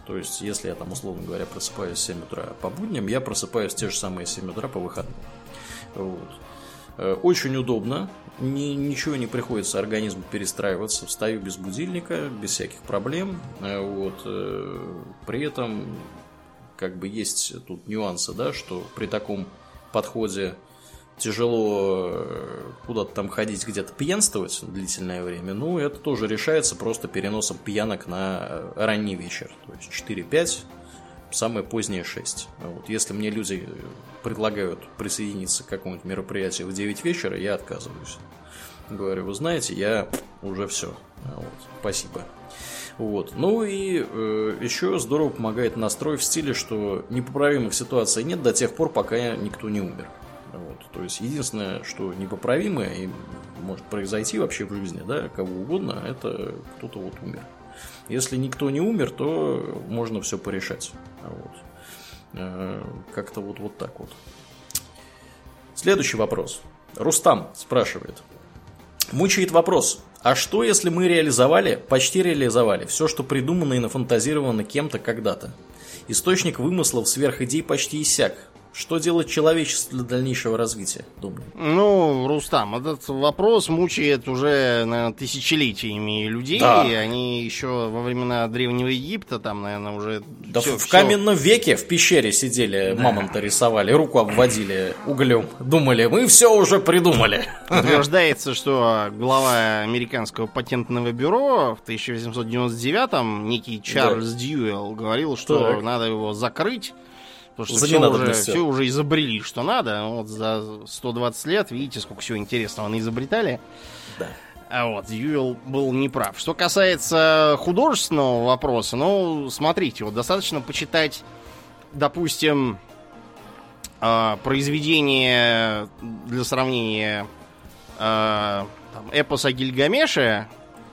То есть, если я там, условно говоря, просыпаюсь в 7 утра по будням, я просыпаюсь в те же самые 7 утра по выходным. Вот. Э, очень удобно, ни, ничего не приходится организму перестраиваться, встаю без будильника, без всяких проблем. Э, вот. Э, при этом как бы есть тут нюансы, да, что при таком подходе тяжело куда-то там ходить, где-то пьянствовать длительное время, ну, это тоже решается просто переносом пьянок на ранний вечер. То есть 4-5 самое позднее 6. Вот. Если мне люди предлагают присоединиться к какому-нибудь мероприятию в 9 вечера, я отказываюсь. Говорю, вы знаете, я уже все. Вот. Спасибо. Вот. Ну и э, еще здорово помогает настрой в стиле, что непоправимых ситуаций нет до тех пор, пока никто не умер. Вот. То есть единственное, что непоправимое и может произойти вообще в жизни, да, кого угодно, это кто-то вот умер. Если никто не умер, то можно все порешать. Вот. Э, как-то вот, вот так вот. Следующий вопрос. Рустам спрашивает. Мучает вопрос. А что, если мы реализовали, почти реализовали, все, что придумано и нафантазировано кем-то когда-то? Источник вымыслов сверхидей почти иссяк. Что делать человечество для дальнейшего развития, думаю? Ну, Рустам, этот вопрос мучает уже, наверное, тысячелетиями людей. Да. И они еще во времена Древнего Египта там, наверное, уже... Да все, в все... каменном веке в пещере сидели, да. мамонта рисовали, руку обводили углем. Думали, мы все уже придумали. Утверждается, что глава американского патентного бюро в 1899-м, некий Чарльз да. Дьюэлл, говорил, что так. надо его закрыть Потому что все уже, все уже изобрели, что надо. Вот за 120 лет, видите, сколько всего интересного они изобретали. Да. А вот, Юэл был неправ. Что касается художественного вопроса, ну, смотрите, вот достаточно почитать, допустим, э, произведение для сравнения э, там, эпоса Гильгамеша,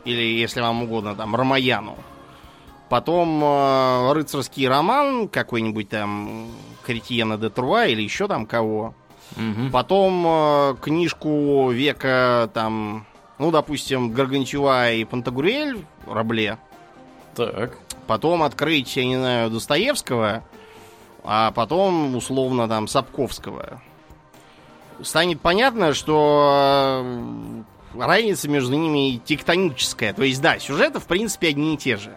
или, если вам угодно, там, Рамаяну. Потом э, рыцарский роман какой-нибудь там Кретьена де Труа или еще там кого. Угу. Потом э, книжку века там ну, допустим, Гаргантюа и Пантагрюэль в Рабле. Так. Потом открыть, я не знаю, Достоевского, а потом, условно, там, Сапковского. Станет понятно, что э, разница между ними тектоническая. То есть, да, сюжеты, в принципе, одни и те же.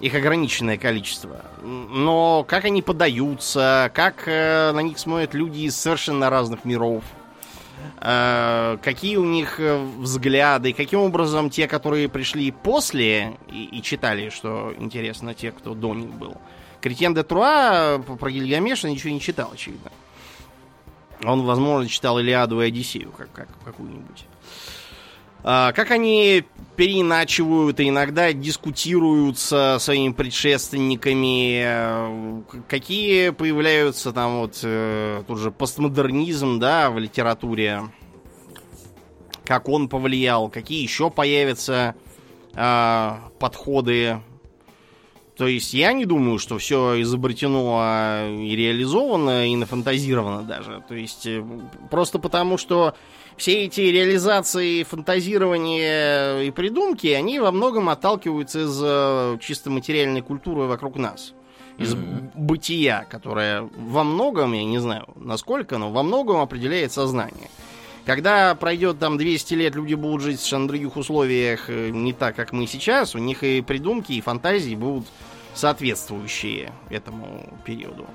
Их ограниченное количество. Но как они подаются, как э, на них смотрят люди из совершенно разных миров – Э, какие у них э, взгляды, каким образом те, которые пришли после и, и читали, что интересно, те, кто до них был. Кретен де Труа про Гильгамеша ничего не читал, очевидно. Он, возможно, читал Илиаду и Одиссею как, как, какую-нибудь. А, как они переиначивают и иногда дискутируют со своими предшественниками, э, какие появляются там вот э, тут же постмодернизм, да, в литературе, как он повлиял, какие еще появятся э, подходы. То есть я не думаю, что все изобретено а, и реализовано, и нафантазировано даже. То есть э, просто потому, что все эти реализации, фантазирования и придумки, они во многом отталкиваются из э, чисто материальной культуры вокруг нас. Из mm-hmm. бытия, которое во многом, я не знаю насколько, но во многом определяет сознание. Когда пройдет там 200 лет, люди будут жить в совершенно других условиях, э, не так, как мы сейчас, у них и придумки, и фантазии будут соответствующие этому периоду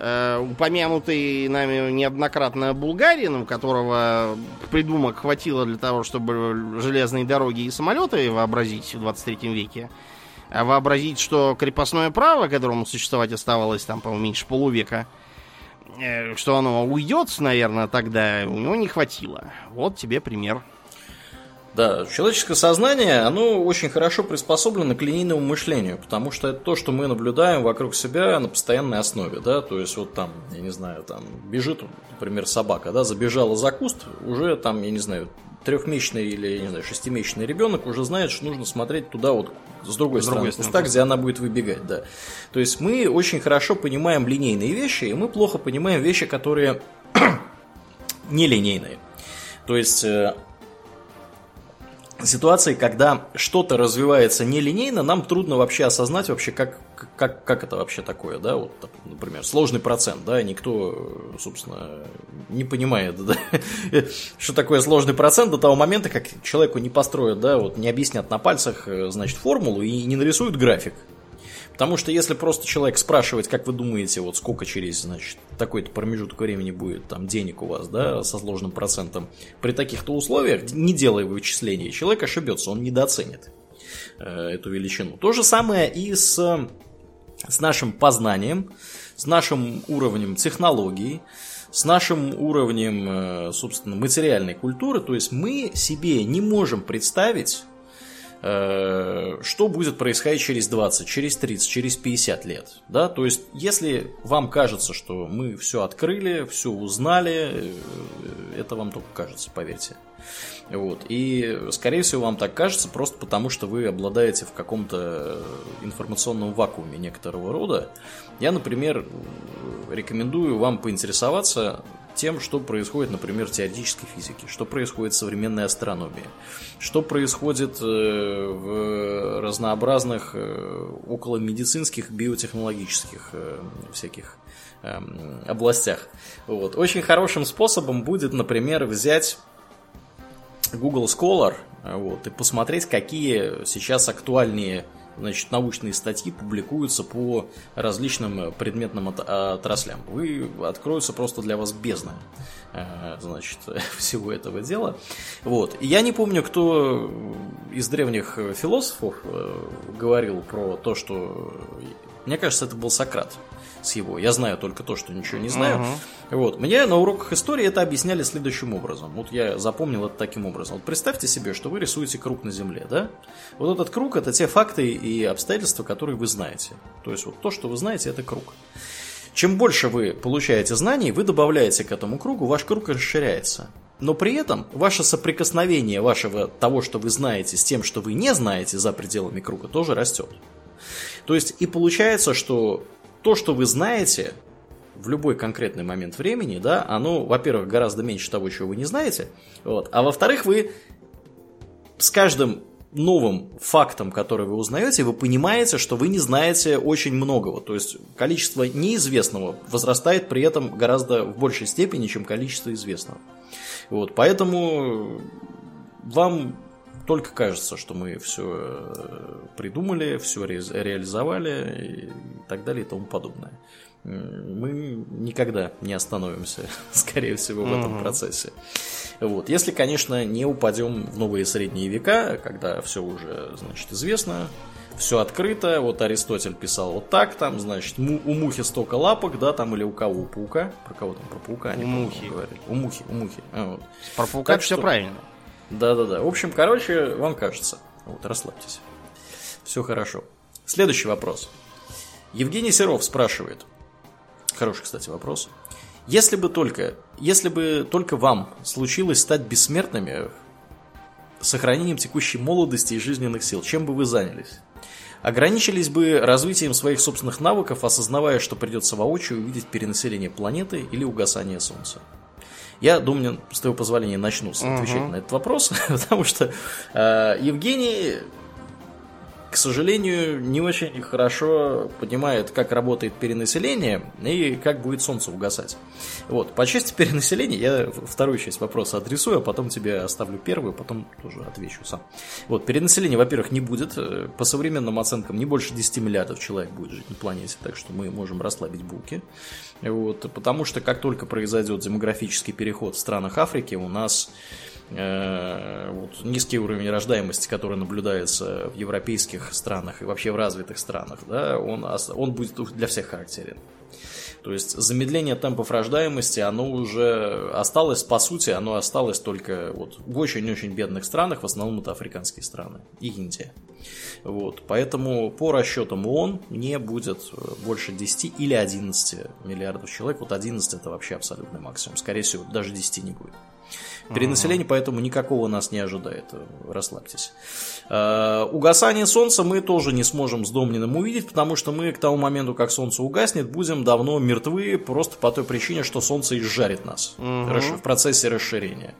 упомянутый нами неоднократно Булгарин, у которого придумок хватило для того, чтобы железные дороги и самолеты вообразить в 23 веке, а вообразить, что крепостное право, которому существовать оставалось там, по-моему, меньше полувека, э, что оно уйдет, наверное, тогда у него не хватило. Вот тебе пример. Да, человеческое сознание, оно очень хорошо приспособлено к линейному мышлению, потому что это то, что мы наблюдаем вокруг себя на постоянной основе, да, то есть вот там, я не знаю, там бежит, например, собака, да, забежала за куст, уже там, я не знаю, трехмесячный или, я не знаю, шестимесячный ребенок уже знает, что нужно смотреть туда вот с другой с стороны другой куста, где она будет выбегать, да. То есть мы очень хорошо понимаем линейные вещи, и мы плохо понимаем вещи, которые нелинейные. То есть э, ситуации, когда что-то развивается нелинейно, нам трудно вообще осознать вообще, как, как, как это вообще такое, да, вот, например, сложный процент, да, никто, собственно, не понимает, да, что такое сложный процент до того момента, как человеку не построят, да, вот не объяснят на пальцах, э, значит, формулу и не нарисуют график, Потому что если просто человек спрашивать, как вы думаете, вот сколько через, значит, такой-то промежуток времени будет там денег у вас, да, со сложным процентом, при таких-то условиях, не делая вычисления, человек ошибется, он недооценит э, эту величину. То же самое и с, с нашим познанием, с нашим уровнем технологий, с нашим уровнем, э, собственно, материальной культуры. То есть мы себе не можем представить что будет происходить через 20, через 30, через 50 лет. Да? То есть, если вам кажется, что мы все открыли, все узнали, э, это вам только кажется, поверьте. Вот. И, скорее всего, вам так кажется просто потому, что вы обладаете в каком-то информационном вакууме некоторого рода. Я, например, рекомендую вам поинтересоваться тем, что происходит, например, в теоретической физике, что происходит в современной астрономии, что происходит э, в разнообразных э, околомедицинских, биотехнологических э, всяких эм, областях. Вот. Очень хорошим способом будет, например, взять Google Scholar вот, и посмотреть, какие сейчас актуальные значит, научные статьи публикуются по различным э, предметным отраслям. Вы откроются просто для вас бездна э, значит, всего этого дела. Вот. Я не помню, кто из древних философов э, говорил про то, что Мне кажется, это был Сократ с его. Я знаю только то, что ничего не знаю. Uh-huh. Вот. Мне на уроках истории это объясняли следующим образом. Вот я запомнил это таким образом. Вот представьте себе, что вы рисуете круг на Земле, да? Вот этот круг это те факты и обстоятельства, которые вы знаете. То есть вот то, что вы знаете, это круг. Чем больше вы получаете знаний, вы добавляете к этому кругу, ваш круг расширяется. Но при этом ваше соприкосновение вашего того, что вы знаете, с тем, что вы не знаете за пределами круга, тоже растет. То есть и получается, что то, что вы знаете в любой конкретный момент времени, да, оно, во-первых, гораздо меньше того, чего вы не знаете, вот, а во-вторых, вы с каждым новым фактом, который вы узнаете, вы понимаете, что вы не знаете очень многого. То есть количество неизвестного возрастает при этом гораздо в большей степени, чем количество известного. Вот, поэтому вам только кажется, что мы все э, придумали, все ре реализовали и так далее и тому подобное. Мы никогда не остановимся, скорее всего, в этом процессе. Вот. Если, конечно, не упадем в новые средние века, когда все уже, значит, известно, все открыто. Вот Аристотель писал вот так, там, значит, му, у мухи столько лапок, да, там, или у кого? У паука? Про кого там? Про паука? У мухи. Говорили. У мухи, у мухи. А, вот. Про паука так все что... правильно. Да-да-да. В общем, короче, вам кажется. Вот, расслабьтесь. Все хорошо. Следующий вопрос. Евгений Серов спрашивает. Хороший, кстати, вопрос. Если бы только, если бы только вам случилось стать бессмертными, сохранением текущей молодости и жизненных сил, чем бы вы занялись? Ограничились бы развитием своих собственных навыков, осознавая, что придется воочию увидеть перенаселение планеты или угасание Солнца? Я думаю, с твоего позволения начну отвечать угу. на этот вопрос, потому что э, Евгений к сожалению, не очень хорошо понимает, как работает перенаселение и как будет солнце угасать. Вот, по части перенаселения я вторую часть вопроса адресую, а потом тебе оставлю первую, потом тоже отвечу сам. Вот, перенаселения, во-первых, не будет. По современным оценкам не больше 10 миллиардов человек будет жить на планете, так что мы можем расслабить булки. Вот, потому что как только произойдет демографический переход в странах Африки, у нас Э, вот, низкий уровень рождаемости, который наблюдается в европейских странах и вообще в развитых странах, да, он, он будет для всех характерен. То есть замедление темпов рождаемости, оно уже осталось, по сути, оно осталось только вот в очень-очень бедных странах, в основном это африканские страны и Индия. Вот, поэтому по расчетам ООН не будет больше 10 или 11 миллиардов человек. Вот 11 это вообще абсолютный максимум. Скорее всего, даже 10 не будет. Перенаселение поэтому никакого нас не ожидает. Расслабьтесь. Э, угасание Солнца мы тоже не сможем с Домниным увидеть, потому что мы к тому моменту, как Солнце угаснет, будем давно мертвы просто по той причине, что Солнце изжарит нас угу. в процессе расширения.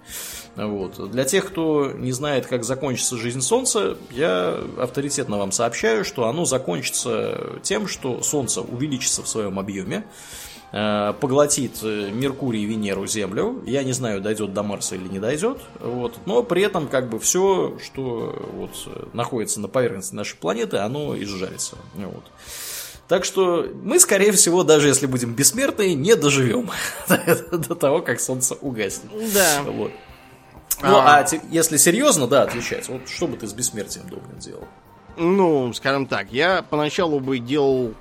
Вот. Для тех, кто не знает, как закончится жизнь Солнца, я авторитетно вам сообщаю, что оно закончится тем, что Солнце увеличится в своем объеме, поглотит э, Меркурий, Венеру, Землю. Я не знаю, дойдет до Марса или не дойдет. Вот. Но при этом как бы все, что вот, находится на поверхности нашей планеты, оно изжарится. Вот. Так что мы, скорее всего, даже если будем бессмертные, не доживем до того, как Солнце угаснет. Да. Вот. Ну, а, а если серьезно, да, отвечать, вот что бы ты с бессмертием, Доблин, делал? Ну, скажем так, я поначалу бы делал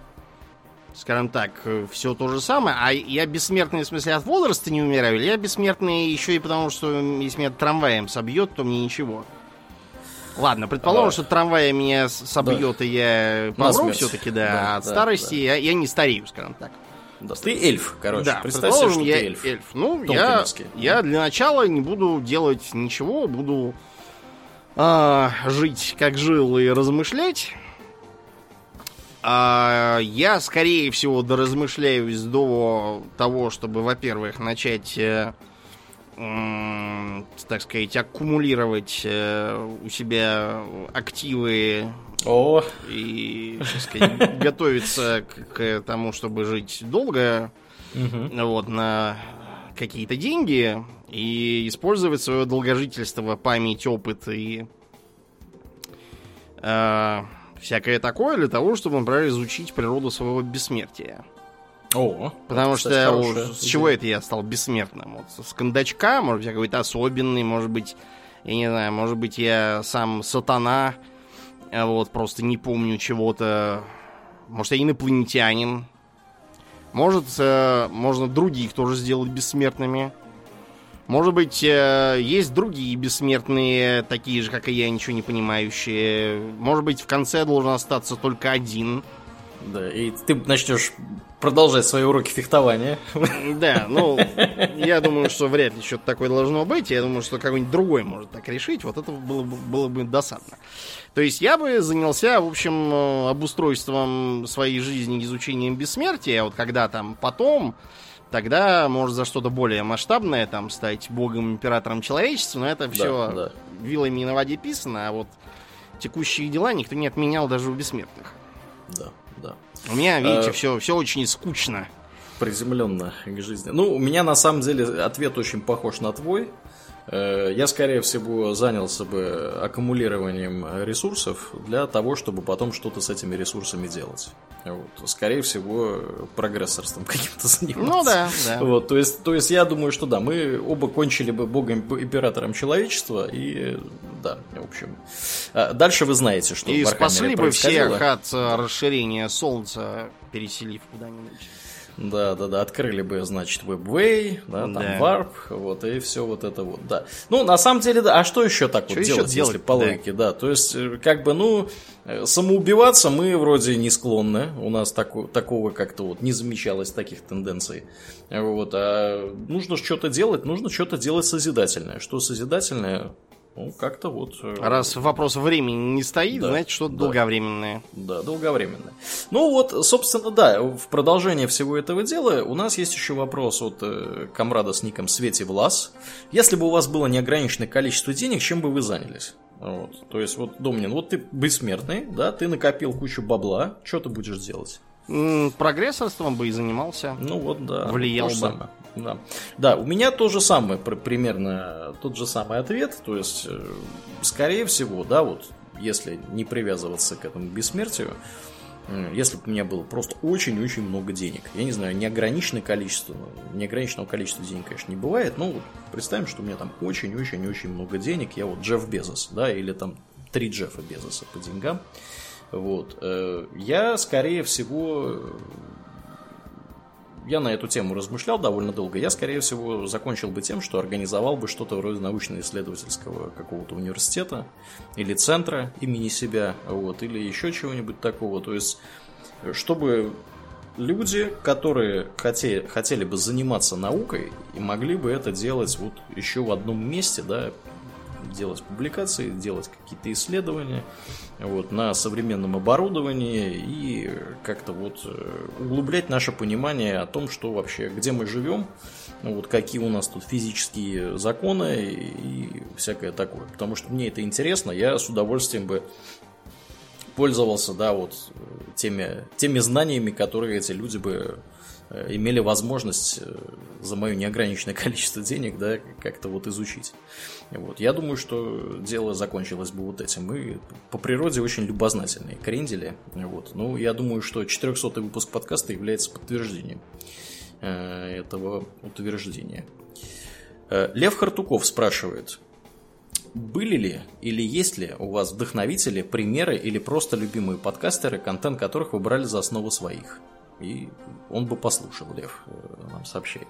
скажем так, все то же самое. А я бессмертный, в смысле, от возраста не умираю, или я бессмертный еще и потому, что если меня трамваем собьет, то мне ничего. Ладно, предположим, а, что трамвай меня собьет, да. и я помру все-таки, да. да. От да, старости да. Я, я не старею, скажем так. Да, ты эльф, короче. Да, Представь себе, что я ты эльф. эльф. Ну, я, я для начала не буду делать ничего, буду а, жить, как жил, и размышлять. А, я, скорее всего, доразмышляюсь до того, чтобы, во-первых, начать, э, э, так сказать, аккумулировать э, у себя активы О. и, так сказать, готовиться к, к тому, чтобы жить долго, угу. вот, на какие-то деньги и использовать свое долгожительство, память, опыт и э, всякое такое для того, чтобы, например, изучить природу своего бессмертия. О, Потому что хорошая, с чего это я стал бессмертным? Вот с кондачка, может быть, я какой-то особенный, может быть, я не знаю, может быть, я сам сатана, а вот просто не помню чего-то Может, я инопланетянин. Может, э, можно других тоже сделать бессмертными. Может быть, э, есть другие бессмертные, такие же, как и я, ничего не понимающие. Может быть, в конце должен остаться только один. Да, и ты начнешь продолжать свои уроки фехтования. Да, ну, я думаю, что вряд ли что-то такое должно быть. Я думаю, что какой-нибудь другой может так решить. Вот это было бы, было бы досадно. То есть я бы занялся, в общем, э, обустройством своей жизни, изучением бессмертия. Вот когда там потом, тогда может за что-то более масштабное, там, стать богом, императором человечества. Но это все да, да. вилами на воде писано, а вот текущие дела никто не отменял даже у бессмертных. Да, да. У меня, видите, а... все, все очень скучно. Приземленно к жизни. Ну, у меня на самом деле ответ очень похож на твой. Э, я, скорее всего, занялся бы аккумулированием ресурсов для того, чтобы потом что-то с этими ресурсами делать. Вот. Скорее всего, прогрессорством каким-то заниматься. Ну да, да. Вот, то, есть, то есть я думаю, что да, мы оба кончили бы богом императором человечества, и да, в общем. А дальше вы знаете, что И спасли бы всех от э, расширения Солнца, переселив куда-нибудь. Да, да, да, открыли бы, значит, WebWay, да, там да. Warp, вот, и все вот это вот, да. Ну, на самом деле, да, а что еще так что вот еще делать, делать, если по логике, да. да, то есть, э, как бы, ну, э, самоубиваться мы вроде не склонны, у нас тако, такого как-то вот не замечалось таких тенденций, вот, а нужно что-то делать, нужно что-то делать созидательное, что созидательное, ну, как-то вот... Э, Раз вопрос времени не стоит, да, значит, что-то да, долговременное. Да, долговременное. Ну вот, собственно, да, в продолжение всего этого дела у нас есть еще вопрос от э, комрада с ником Свети Влас. Если бы у вас было неограниченное количество денег, чем бы вы занялись? Вот. То есть, вот, Домнин, вот ты бессмертный, да, ты накопил кучу бабла, что ты будешь делать? Прогрессорством бы и занимался. Ну вот, да. Влиял бы. Самое. Да. да, у меня то же самое, примерно тот же самый ответ. То есть, э, скорее всего, да, вот если не привязываться к этому бессмертию, если бы у меня было просто очень-очень много денег. Я не знаю, неограниченное количество, неограниченного количества денег, конечно, не бывает, но вот представим, что у меня там очень-очень-очень много денег, я вот Джефф Безос, да, или там три Джеффа Безоса по деньгам. Вот. Э, я, скорее всего, я на эту тему размышлял довольно долго. Я, скорее всего, закончил бы тем, что организовал бы что-то вроде научно-исследовательского какого-то университета или центра имени себя, вот, или еще чего-нибудь такого. То есть, чтобы люди, которые хотели, хотели бы заниматься наукой и могли бы это делать вот еще в одном месте, да, делать публикации, делать какие-то исследования вот, на современном оборудовании и как-то вот э, углублять наше понимание о том, что вообще, где мы живем, ну, вот какие у нас тут физические законы и всякое такое. Потому что мне это интересно, я с удовольствием бы пользовался, да, вот теми, теми знаниями, которые эти люди бы Э, имели возможность э, за мое неограниченное количество денег, да, как-то вот изучить. Вот. Я думаю, что дело закончилось бы вот этим. Мы по природе очень любознательные крендели. Вот. Ну, я думаю, что 400 выпуск подкаста является подтверждением э, этого утверждения. Лев Хартуков спрашивает, были ли или есть ли у вас вдохновители, примеры или просто любимые подкастеры, контент которых вы брали за основу своих? и он бы послушал, Лев э, нам сообщает.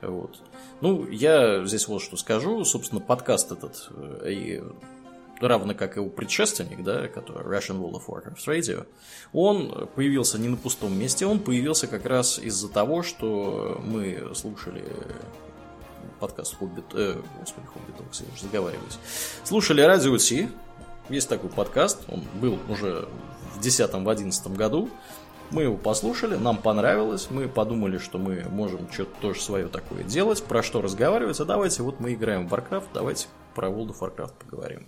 Вот. Ну, я здесь вот что скажу. Собственно, подкаст этот, э, и равно как и его предшественник, да, который Russian World of Warcraft Radio, он появился не на пустом месте, он появился как раз из-за того, что мы слушали подкаст Хоббит, э, господи, Хоббит, я уже заговариваюсь, слушали радио Ти, есть такой подкаст, он был уже в 10-11 году, мы его послушали, нам понравилось, мы подумали, что мы можем что-то тоже свое такое делать, про что разговаривать, а давайте вот мы играем в Warcraft, давайте про World of Warcraft поговорим.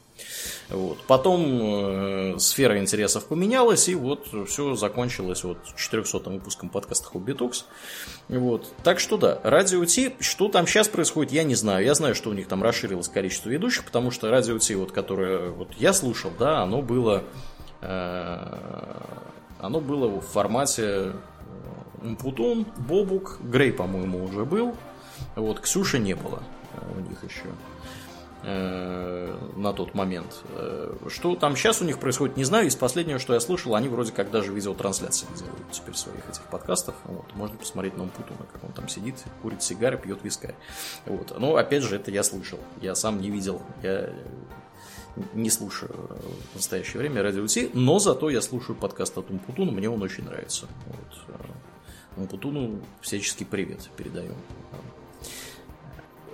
Вот. Потом э, сфера интересов поменялась, и вот все закончилось вот 400 выпуском подкаста Hobby Talks. Вот. Так что да, Радио Ти, что там сейчас происходит, я не знаю. Я знаю, что у них там расширилось количество ведущих, потому что Радио Ти, вот, которое вот я слушал, да, оно было э, оно было в формате э, Умпутун, Бобук, Грей, по-моему, уже был. Вот, Ксюши не было э, у них еще. э, на тот момент. Что там сейчас у них происходит, не знаю. Из последнего, что я слышал, они вроде как даже видеотрансляции делают теперь своих этих подкастов. Вот. Можно посмотреть на Умпутуна, как он там сидит, курит сигары, пьет вискарь. Вот. Но опять же, это я слышал. Я сам не видел. Я не слушаю в настоящее время радио Ти, но зато я слушаю подкаст от Умпутуна, мне он очень нравится. Вот. Э, Умпутуну всяческий привет передаю.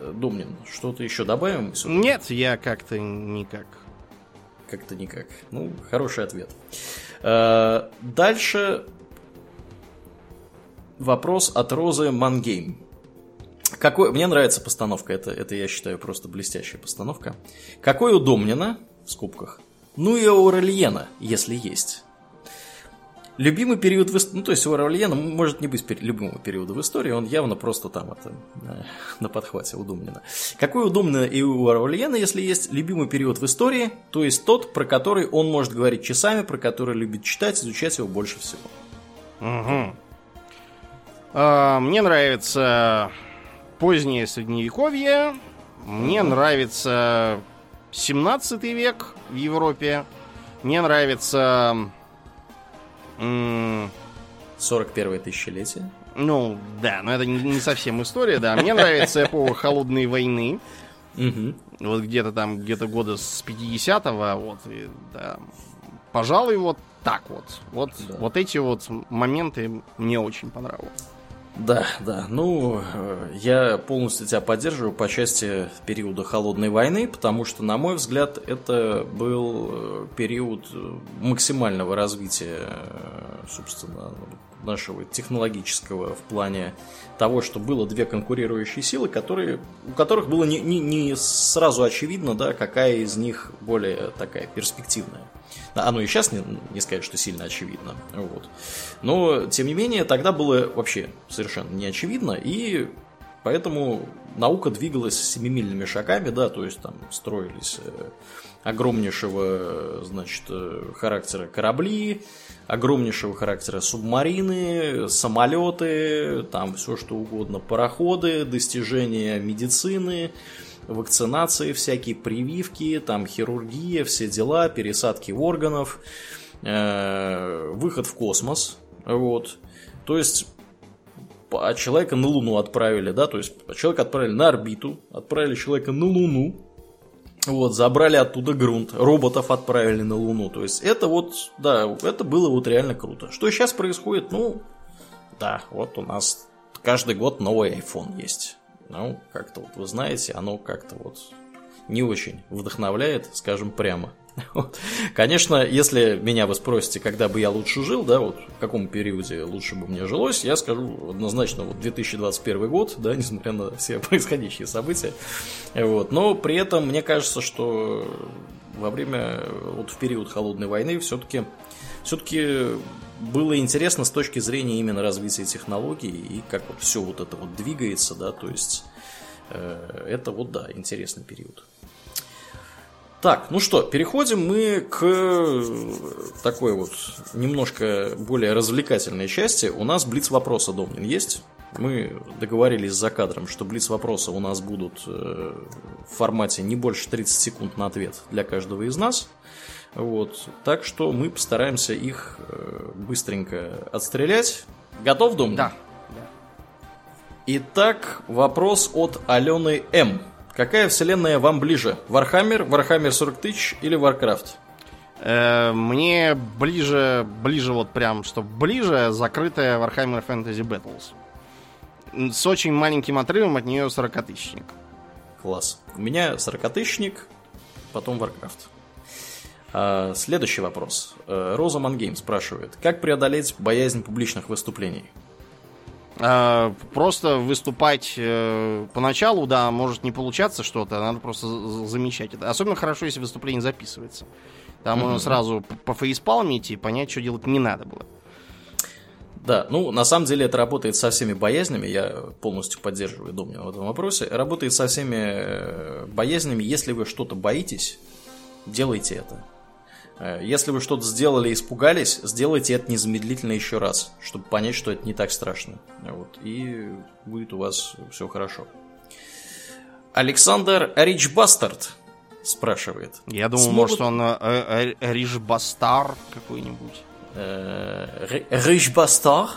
Домнин, что-то еще добавим? Нет, я как-то никак. Как-то никак. Ну, хороший ответ. Э, дальше вопрос от Розы Мангейм. Какой... Мне нравится постановка, это, это я считаю просто блестящая постановка. Какой у Домнина, в скобках, ну и у Рельена, если есть. Любимый период в истории, ну то есть у Равлиена может не быть любимого периода в истории, он явно просто там это э, на подхвате у Думнина. Какой у Думнина и у Равлиена, если есть любимый период в истории, то есть тот, про который он может говорить часами, про который любит читать, изучать его больше всего. Угу. А, мне нравится позднее средневековье, мне нравится 17 век в Европе, мне нравится 41 тысячелетие. Ну, да, но это не совсем история, да. Мне нравится эпоха Холодной войны. Вот где-то там, где-то года с 50-го, вот, и, да. Пожалуй, вот так вот. Вот, да. вот эти вот моменты мне очень понравились. Да, да. Ну, э, я полностью тебя поддерживаю по части периода холодной войны, потому что, на мой взгляд, это был э, период э, максимального развития, собственно, нашего технологического в плане того, что было две конкурирующие силы, которые, у которых было не, не, не сразу очевидно, да, какая из них более такая перспективная. Оно и сейчас не, не сказать, что сильно очевидно. Вот. Но, тем не менее, тогда было вообще совершенно не очевидно, и поэтому наука двигалась семимильными шагами, да, то есть там строились э, огромнейшего, значит, э, характера корабли, огромнейшего характера субмарины, самолеты, там все что угодно, пароходы, достижения медицины, вакцинации, всякие прививки, там хирургия, все дела, пересадки органов, э, выход в космос, вот. То есть человека на Луну отправили, да, то есть человека отправили на орбиту, отправили человека на Луну, вот, забрали оттуда грунт, роботов отправили на Луну. То есть это вот, да, это было вот реально круто. Что сейчас происходит? Ну, да, вот у нас каждый год новый iPhone есть. Ну, как-то вот вы знаете, оно как-то вот не очень вдохновляет, скажем прямо. Конечно, если меня вы спросите, когда бы я лучше жил, да, вот в каком периоде лучше бы мне жилось, я скажу однозначно вот 2021 год, да, несмотря на все происходящие события. Вот. Но при этом мне кажется, что во время, вот в период холодной войны все-таки все-таки было интересно с точки зрения именно развития технологий и как вот все вот это вот двигается, да, то есть э, это вот, да, интересный период. Так, ну что, переходим мы к такой вот немножко более развлекательной части. У нас блиц вопроса, Домнин, есть? Мы договорились за кадром, что блиц вопроса у нас будут э, в формате не больше 30 секунд на ответ для каждого из нас. Вот. Так что мы постараемся их э, быстренько отстрелять. Готов, Дом? Да. Итак, вопрос от Алены М. Какая вселенная вам ближе? Вархаммер, Вархаммер 40 тысяч или Варкрафт? Э, мне ближе, ближе вот прям, что ближе закрытая Warhammer Fantasy Battles. С очень маленьким отрывом от нее 40-тысячник. Класс. У меня 40-тысячник, потом Warcraft. А, следующий вопрос. Э, Роза Мангейм спрашивает, как преодолеть боязнь публичных выступлений? А, просто выступать э, поначалу, да, может не получаться что-то, надо просто замечать это. Особенно хорошо, если выступление записывается. Там mm-hmm. можно сразу по фейспалмить и понять, что делать не надо было. Да, ну, на самом деле это работает со всеми боязнями, я полностью поддерживаю Домнина в этом вопросе. Работает со всеми э, боязнями, если вы что-то боитесь, делайте это. Э, если вы что-то сделали и испугались, сделайте это незамедлительно еще раз, чтобы понять, что это не так страшно. Вот, и будет у вас все хорошо. Александр Ричбастард спрашивает. Я думал, Смогут... может, он э, э, Рижбастар какой-нибудь. Riche Bastard.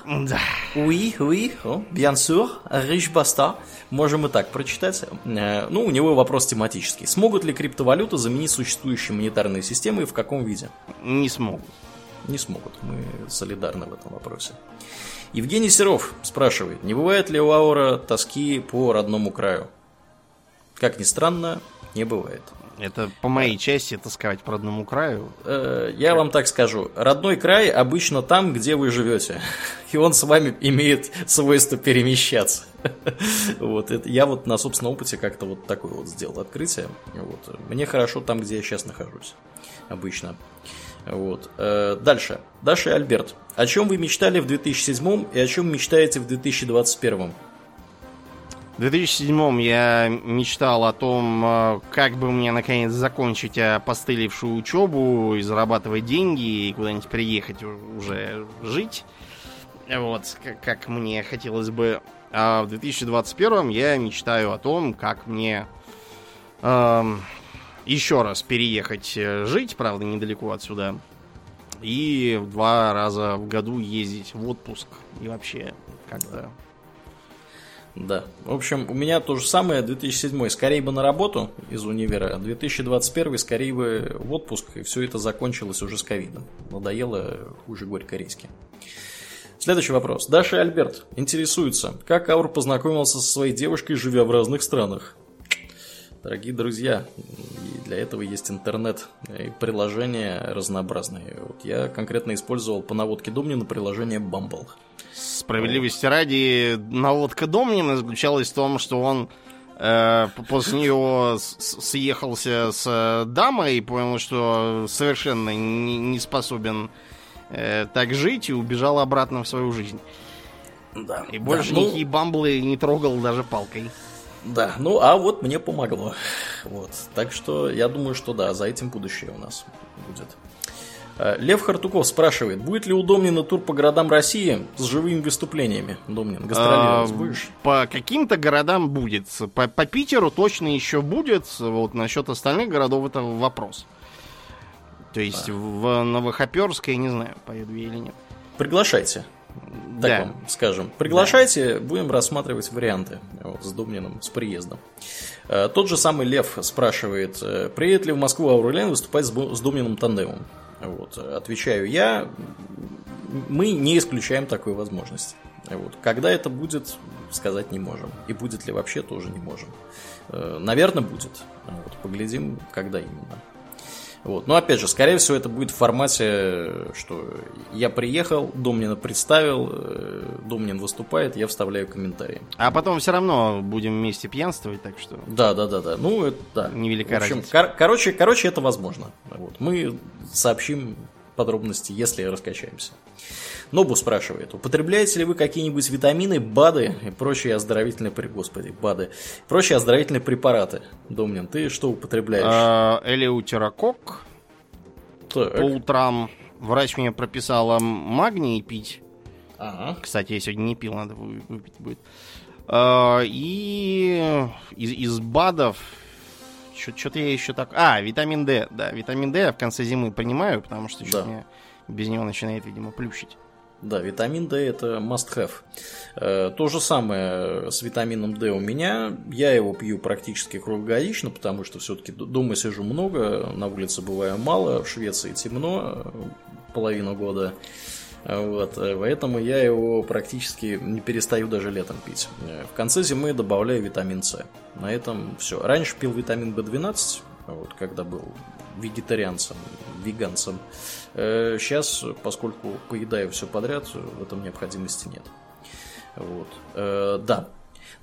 Oui, oui, oh, bien sûr, Riche Bastard. Можем и так прочитать. Ну, у него вопрос тематический. Смогут ли криптовалюты заменить существующие монетарные системы и в каком виде? Не смогут. Не смогут. Мы солидарны в этом вопросе. Евгений Серов спрашивает, не бывает ли у Аура тоски по родному краю? Как ни странно, не бывает. Это по моей части тосковать по родному краю. Э, я вам так скажу. Родной край обычно там, где вы живете. И он с вами имеет свойство перемещаться. Вот, это, я вот на собственном опыте как-то вот такое вот сделал открытие. Вот. Мне хорошо там, где я сейчас нахожусь. Обычно. Вот. Э, дальше. Даша и Альберт. О чем вы мечтали в 2007 и о чем мечтаете в 2021? В 2007 я мечтал о том, э, как бы мне наконец закончить опостылевшую учебу и зарабатывать деньги и куда-нибудь приехать уже жить. Вот, как мне хотелось бы. А в 2021 я мечтаю о том, как мне эм, еще раз переехать э, жить, правда, недалеко отсюда. И два раза в году ездить в отпуск. И вообще как-то да. В общем, у меня то же самое 2007 скорее бы на работу из универа, 2021 скорее бы в отпуск, и все это закончилось уже с ковидом. Надоело хуже горько риски. Следующий вопрос. Даша и Альберт интересуются, как Аур познакомился со своей девушкой, живя в разных странах. Дорогие друзья, для этого есть интернет и приложения разнообразные. Вот я конкретно использовал по наводке Домнина приложение Bumble. Справедливости ради, наводка Домнина заключалась в том, что он э, после нее съехался с дамой и понял, что совершенно не, не способен э, так жить и убежал обратно в свою жизнь. Да. И больше да, ну... никакие бамблы не трогал даже палкой. Да, ну а вот мне помогло. Вот. Так что я думаю, что да, за этим будущее у нас будет. Э, Лев Хартуков спрашивает, будет ли у Домнина тур по городам России с живыми выступлениями? Домнин, гастролировать а, будешь? По каким-то городам будет. По, по Питеру точно еще будет. Вот насчет остальных городов это вопрос. То есть да. в Новохоперск я не знаю, поеду я или нет. Приглашайте так да. вам скажем. Приглашайте, да. будем рассматривать варианты вот, с Думниным, с приездом. Э, тот же самый Лев спрашивает, э, приедет ли в Москву Аурелен выступать с, с Думниным тандемом? Вот, отвечаю я, мы не исключаем такой возможности. Вот. Когда это будет, сказать не можем. И будет ли вообще, тоже не можем. Э, наверное, будет. Вот, поглядим, когда именно. Вот. Но опять же, скорее всего, это будет в формате, что я приехал, Домнина представил, э, Домнин выступает, я вставляю комментарии. А потом все равно будем вместе пьянствовать, так что. Да, да, да, да. Ну, это да. Невелика в общем, разница. Кор- короче, короче, это возможно. Вот. Мы сообщим подробности, если раскачаемся. Нобу спрашивает, употребляете ли вы какие-нибудь витамины, БАДы и прочие оздоровительные препараты? Господи, БАДы. Прочие оздоровительные препараты. Домнин, ты что употребляешь? А, элеутерокок. Так. По утрам врач мне прописала магний пить. Ага. Кстати, я сегодня не пил, надо выпить будет. А, и из, из БАДов что-то я еще так... А, витамин D. Да, витамин D я в конце зимы принимаю, потому что да. меня без него начинает, видимо, плющить. Да, витамин D это must have. Э, то же самое с витамином D у меня. Я его пью практически круглогодично, потому что все-таки дома сижу много, на улице бываю мало, в Швеции темно э, половину года. Вот, э, поэтому я его практически не перестаю даже летом пить. В конце зимы добавляю витамин С. На этом все. Раньше пил витамин В12, вот, когда был вегетарианцем, веганцем. Сейчас, э, поскольку поедаю все подряд, в этом необходимости нет. Вот. Э, да.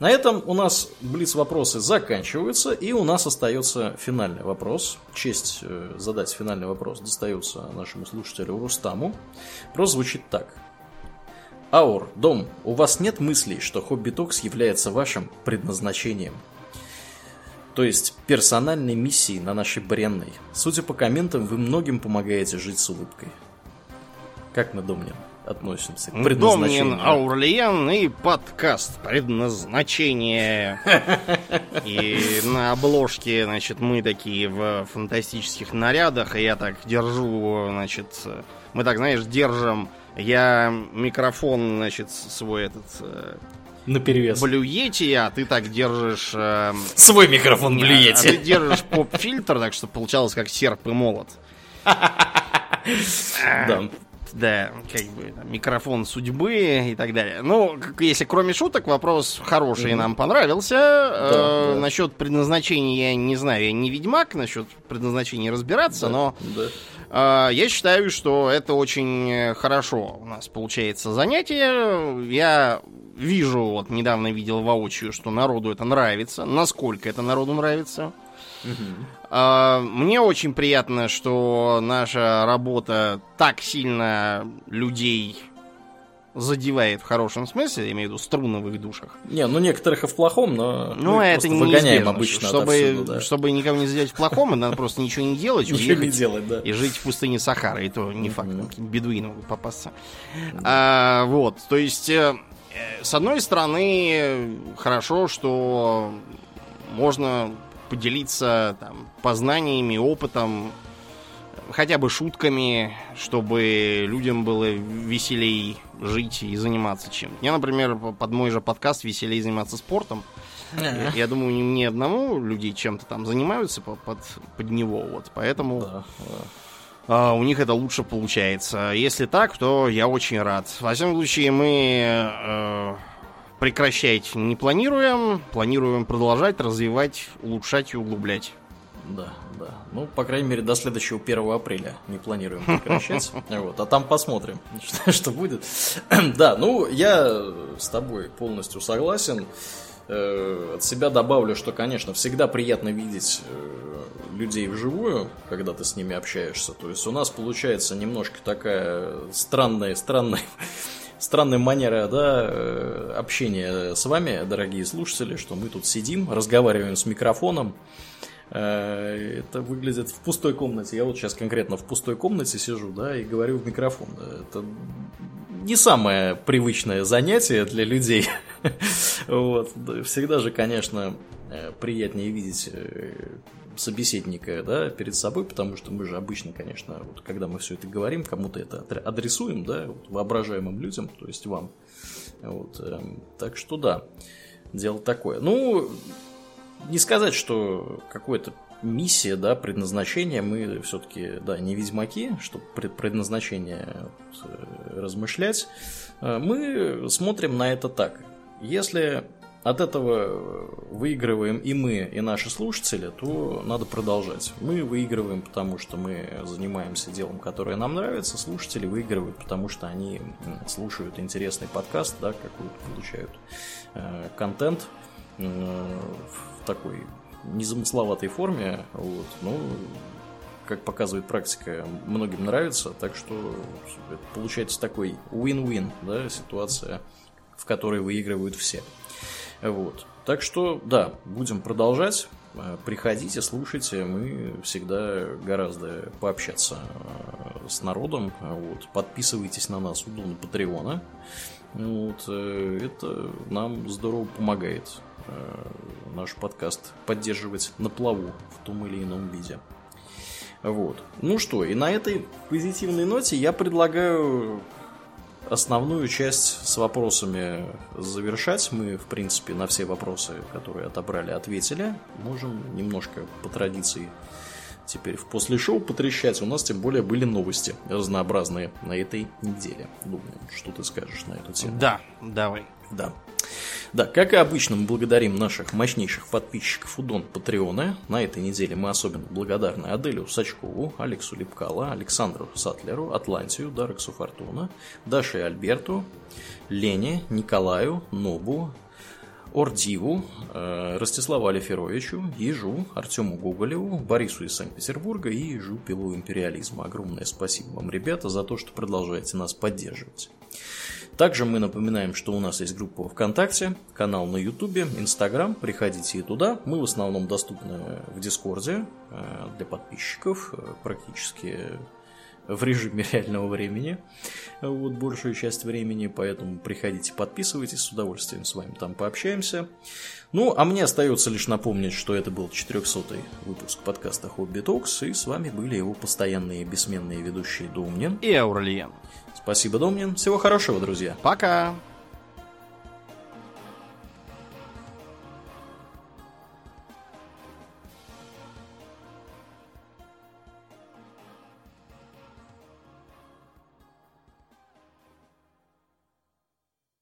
На этом у нас блиц вопросы заканчиваются, и у нас остается финальный вопрос. Честь э, задать финальный вопрос достается нашему слушателю Рустаму. Вопрос звучит так. Аур, дом, у вас нет мыслей, что Хобби Токс является вашим предназначением? то есть персональной миссии на нашей бренной. Судя по комментам, вы многим помогаете жить с улыбкой. Как мы думаем? Относимся к предназначению. Домнин Аурлиен и подкаст «Предназначение». И на обложке, значит, мы такие в фантастических нарядах, и я так держу, значит, мы так, знаешь, держим, я микрофон, значит, свой этот э, на перевес. Блюете, а ты так держишь... Э, Свой микрофон блюете. А ты держишь поп-фильтр, так что получалось как серп и молот. Да. Да, как бы микрофон судьбы и так далее. Ну, если кроме шуток, вопрос хороший, mm-hmm. нам понравился. Да, э, да. Насчет предназначения я не знаю, я не ведьмак, насчет предназначения разбираться, да, но да. Э, я считаю, что это очень хорошо у нас получается занятие. Я вижу, вот недавно видел воочию, что народу это нравится. Насколько это народу нравится. Угу. Мне очень приятно, что наша работа так сильно людей задевает в хорошем смысле, я имею в виду их душах. Не, ну некоторых и в плохом, но ну, мы это выгоняем обычно чтобы, отовсюду, да. чтобы никого не задеть в плохом, надо просто ничего не делать, ничего не делать, да. И жить в пустыне Сахара, и то не факт, бедуины могут попасться. А, вот, то есть, э, с одной стороны, хорошо, что можно поделиться там, познаниями, опытом, хотя бы шутками, чтобы людям было веселей жить и заниматься чем. Я, например, под мой же подкаст веселей заниматься спортом. Я, я думаю, не мне одному люди чем-то там занимаются под, под, под него, вот, поэтому да, да. Uh, у них это лучше получается. Если так, то я очень рад. Во всяком случае, мы uh, прекращать не планируем. Планируем продолжать, развивать, улучшать и углублять. Да, да. Ну, по крайней мере, до следующего 1 апреля не планируем прекращать. Вот, а там посмотрим, что, что будет. да, ну, я с тобой полностью согласен. Э, от себя добавлю, что, конечно, всегда приятно видеть э, людей вживую, когда ты с ними общаешься. То есть у нас получается немножко такая странная, странная странная манера да, э, общения с вами, дорогие слушатели, что мы тут сидим, разговариваем с микрофоном. Э, это выглядит в пустой комнате. Я вот сейчас конкретно в пустой комнате сижу, да, и говорю в микрофон. Это не самое привычное занятие для людей. вот. Всегда же, конечно, э, приятнее видеть собеседника да, перед собой, потому что мы же обычно, конечно, вот, когда мы все это говорим, кому-то это адресуем, да, вот, воображаемым людям, то есть вам. Вот, э, так что да, дело такое. Ну, не сказать, что какое-то миссия, да, предназначение, мы все-таки, да, не ведьмаки, чтобы предназначение э, размышлять. Э, мы смотрим на это так. Если от этого выигрываем и мы, и наши слушатели, то надо продолжать. Мы выигрываем, потому что мы занимаемся делом, которое нам нравится, слушатели выигрывают, потому что они слушают интересный подкаст, да, какой-то получают э, контент э, в такой незамысловатой форме. Вот. Ну, как показывает практика, многим нравится, так что получается такой win-win да, ситуация, в которой выигрывают все. Вот. Так что, да, будем продолжать. Э, приходите, слушайте, мы всегда гораздо пообщаться э, с народом. Вот. Подписывайтесь на нас у Дона Патреона. Вот. Э, это нам здорово помогает наш подкаст поддерживать на плаву в том или ином виде. Вот. Ну что, и на этой позитивной ноте я предлагаю основную часть с вопросами завершать. Мы, в принципе, на все вопросы, которые отобрали, ответили. Можем немножко по традиции теперь в после шоу потрещать. У нас тем более были новости разнообразные на этой неделе. Думаю, что ты скажешь на эту тему? Да, давай. Да. Да, как и обычно, мы благодарим наших мощнейших подписчиков у Патреона. На этой неделе мы особенно благодарны Аделю Сачкову, Алексу Липкала, Александру Сатлеру, Атлантию, Дарексу Фортуна, Даше и Альберту, Лене, Николаю, Нобу, Ордиву, э, Ростиславу Алиферовичу, Ежу, Артему Гоголеву, Борису из Санкт-Петербурга и Ежу Пилу Империализма. Огромное спасибо вам, ребята, за то, что продолжаете нас поддерживать. Также мы напоминаем, что у нас есть группа ВКонтакте, канал на Ютубе, Инстаграм. Приходите и туда. Мы в основном доступны в Дискорде э, для подписчиков. Э, практически в режиме реального времени, вот большую часть времени, поэтому приходите, подписывайтесь, с удовольствием с вами там пообщаемся. Ну, а мне остается лишь напомнить, что это был 400-й выпуск подкаста Hobby Talks, и с вами были его постоянные бессменные ведущие Домнин и Аурельян. Спасибо, Домнин. Всего хорошего, друзья. Пока!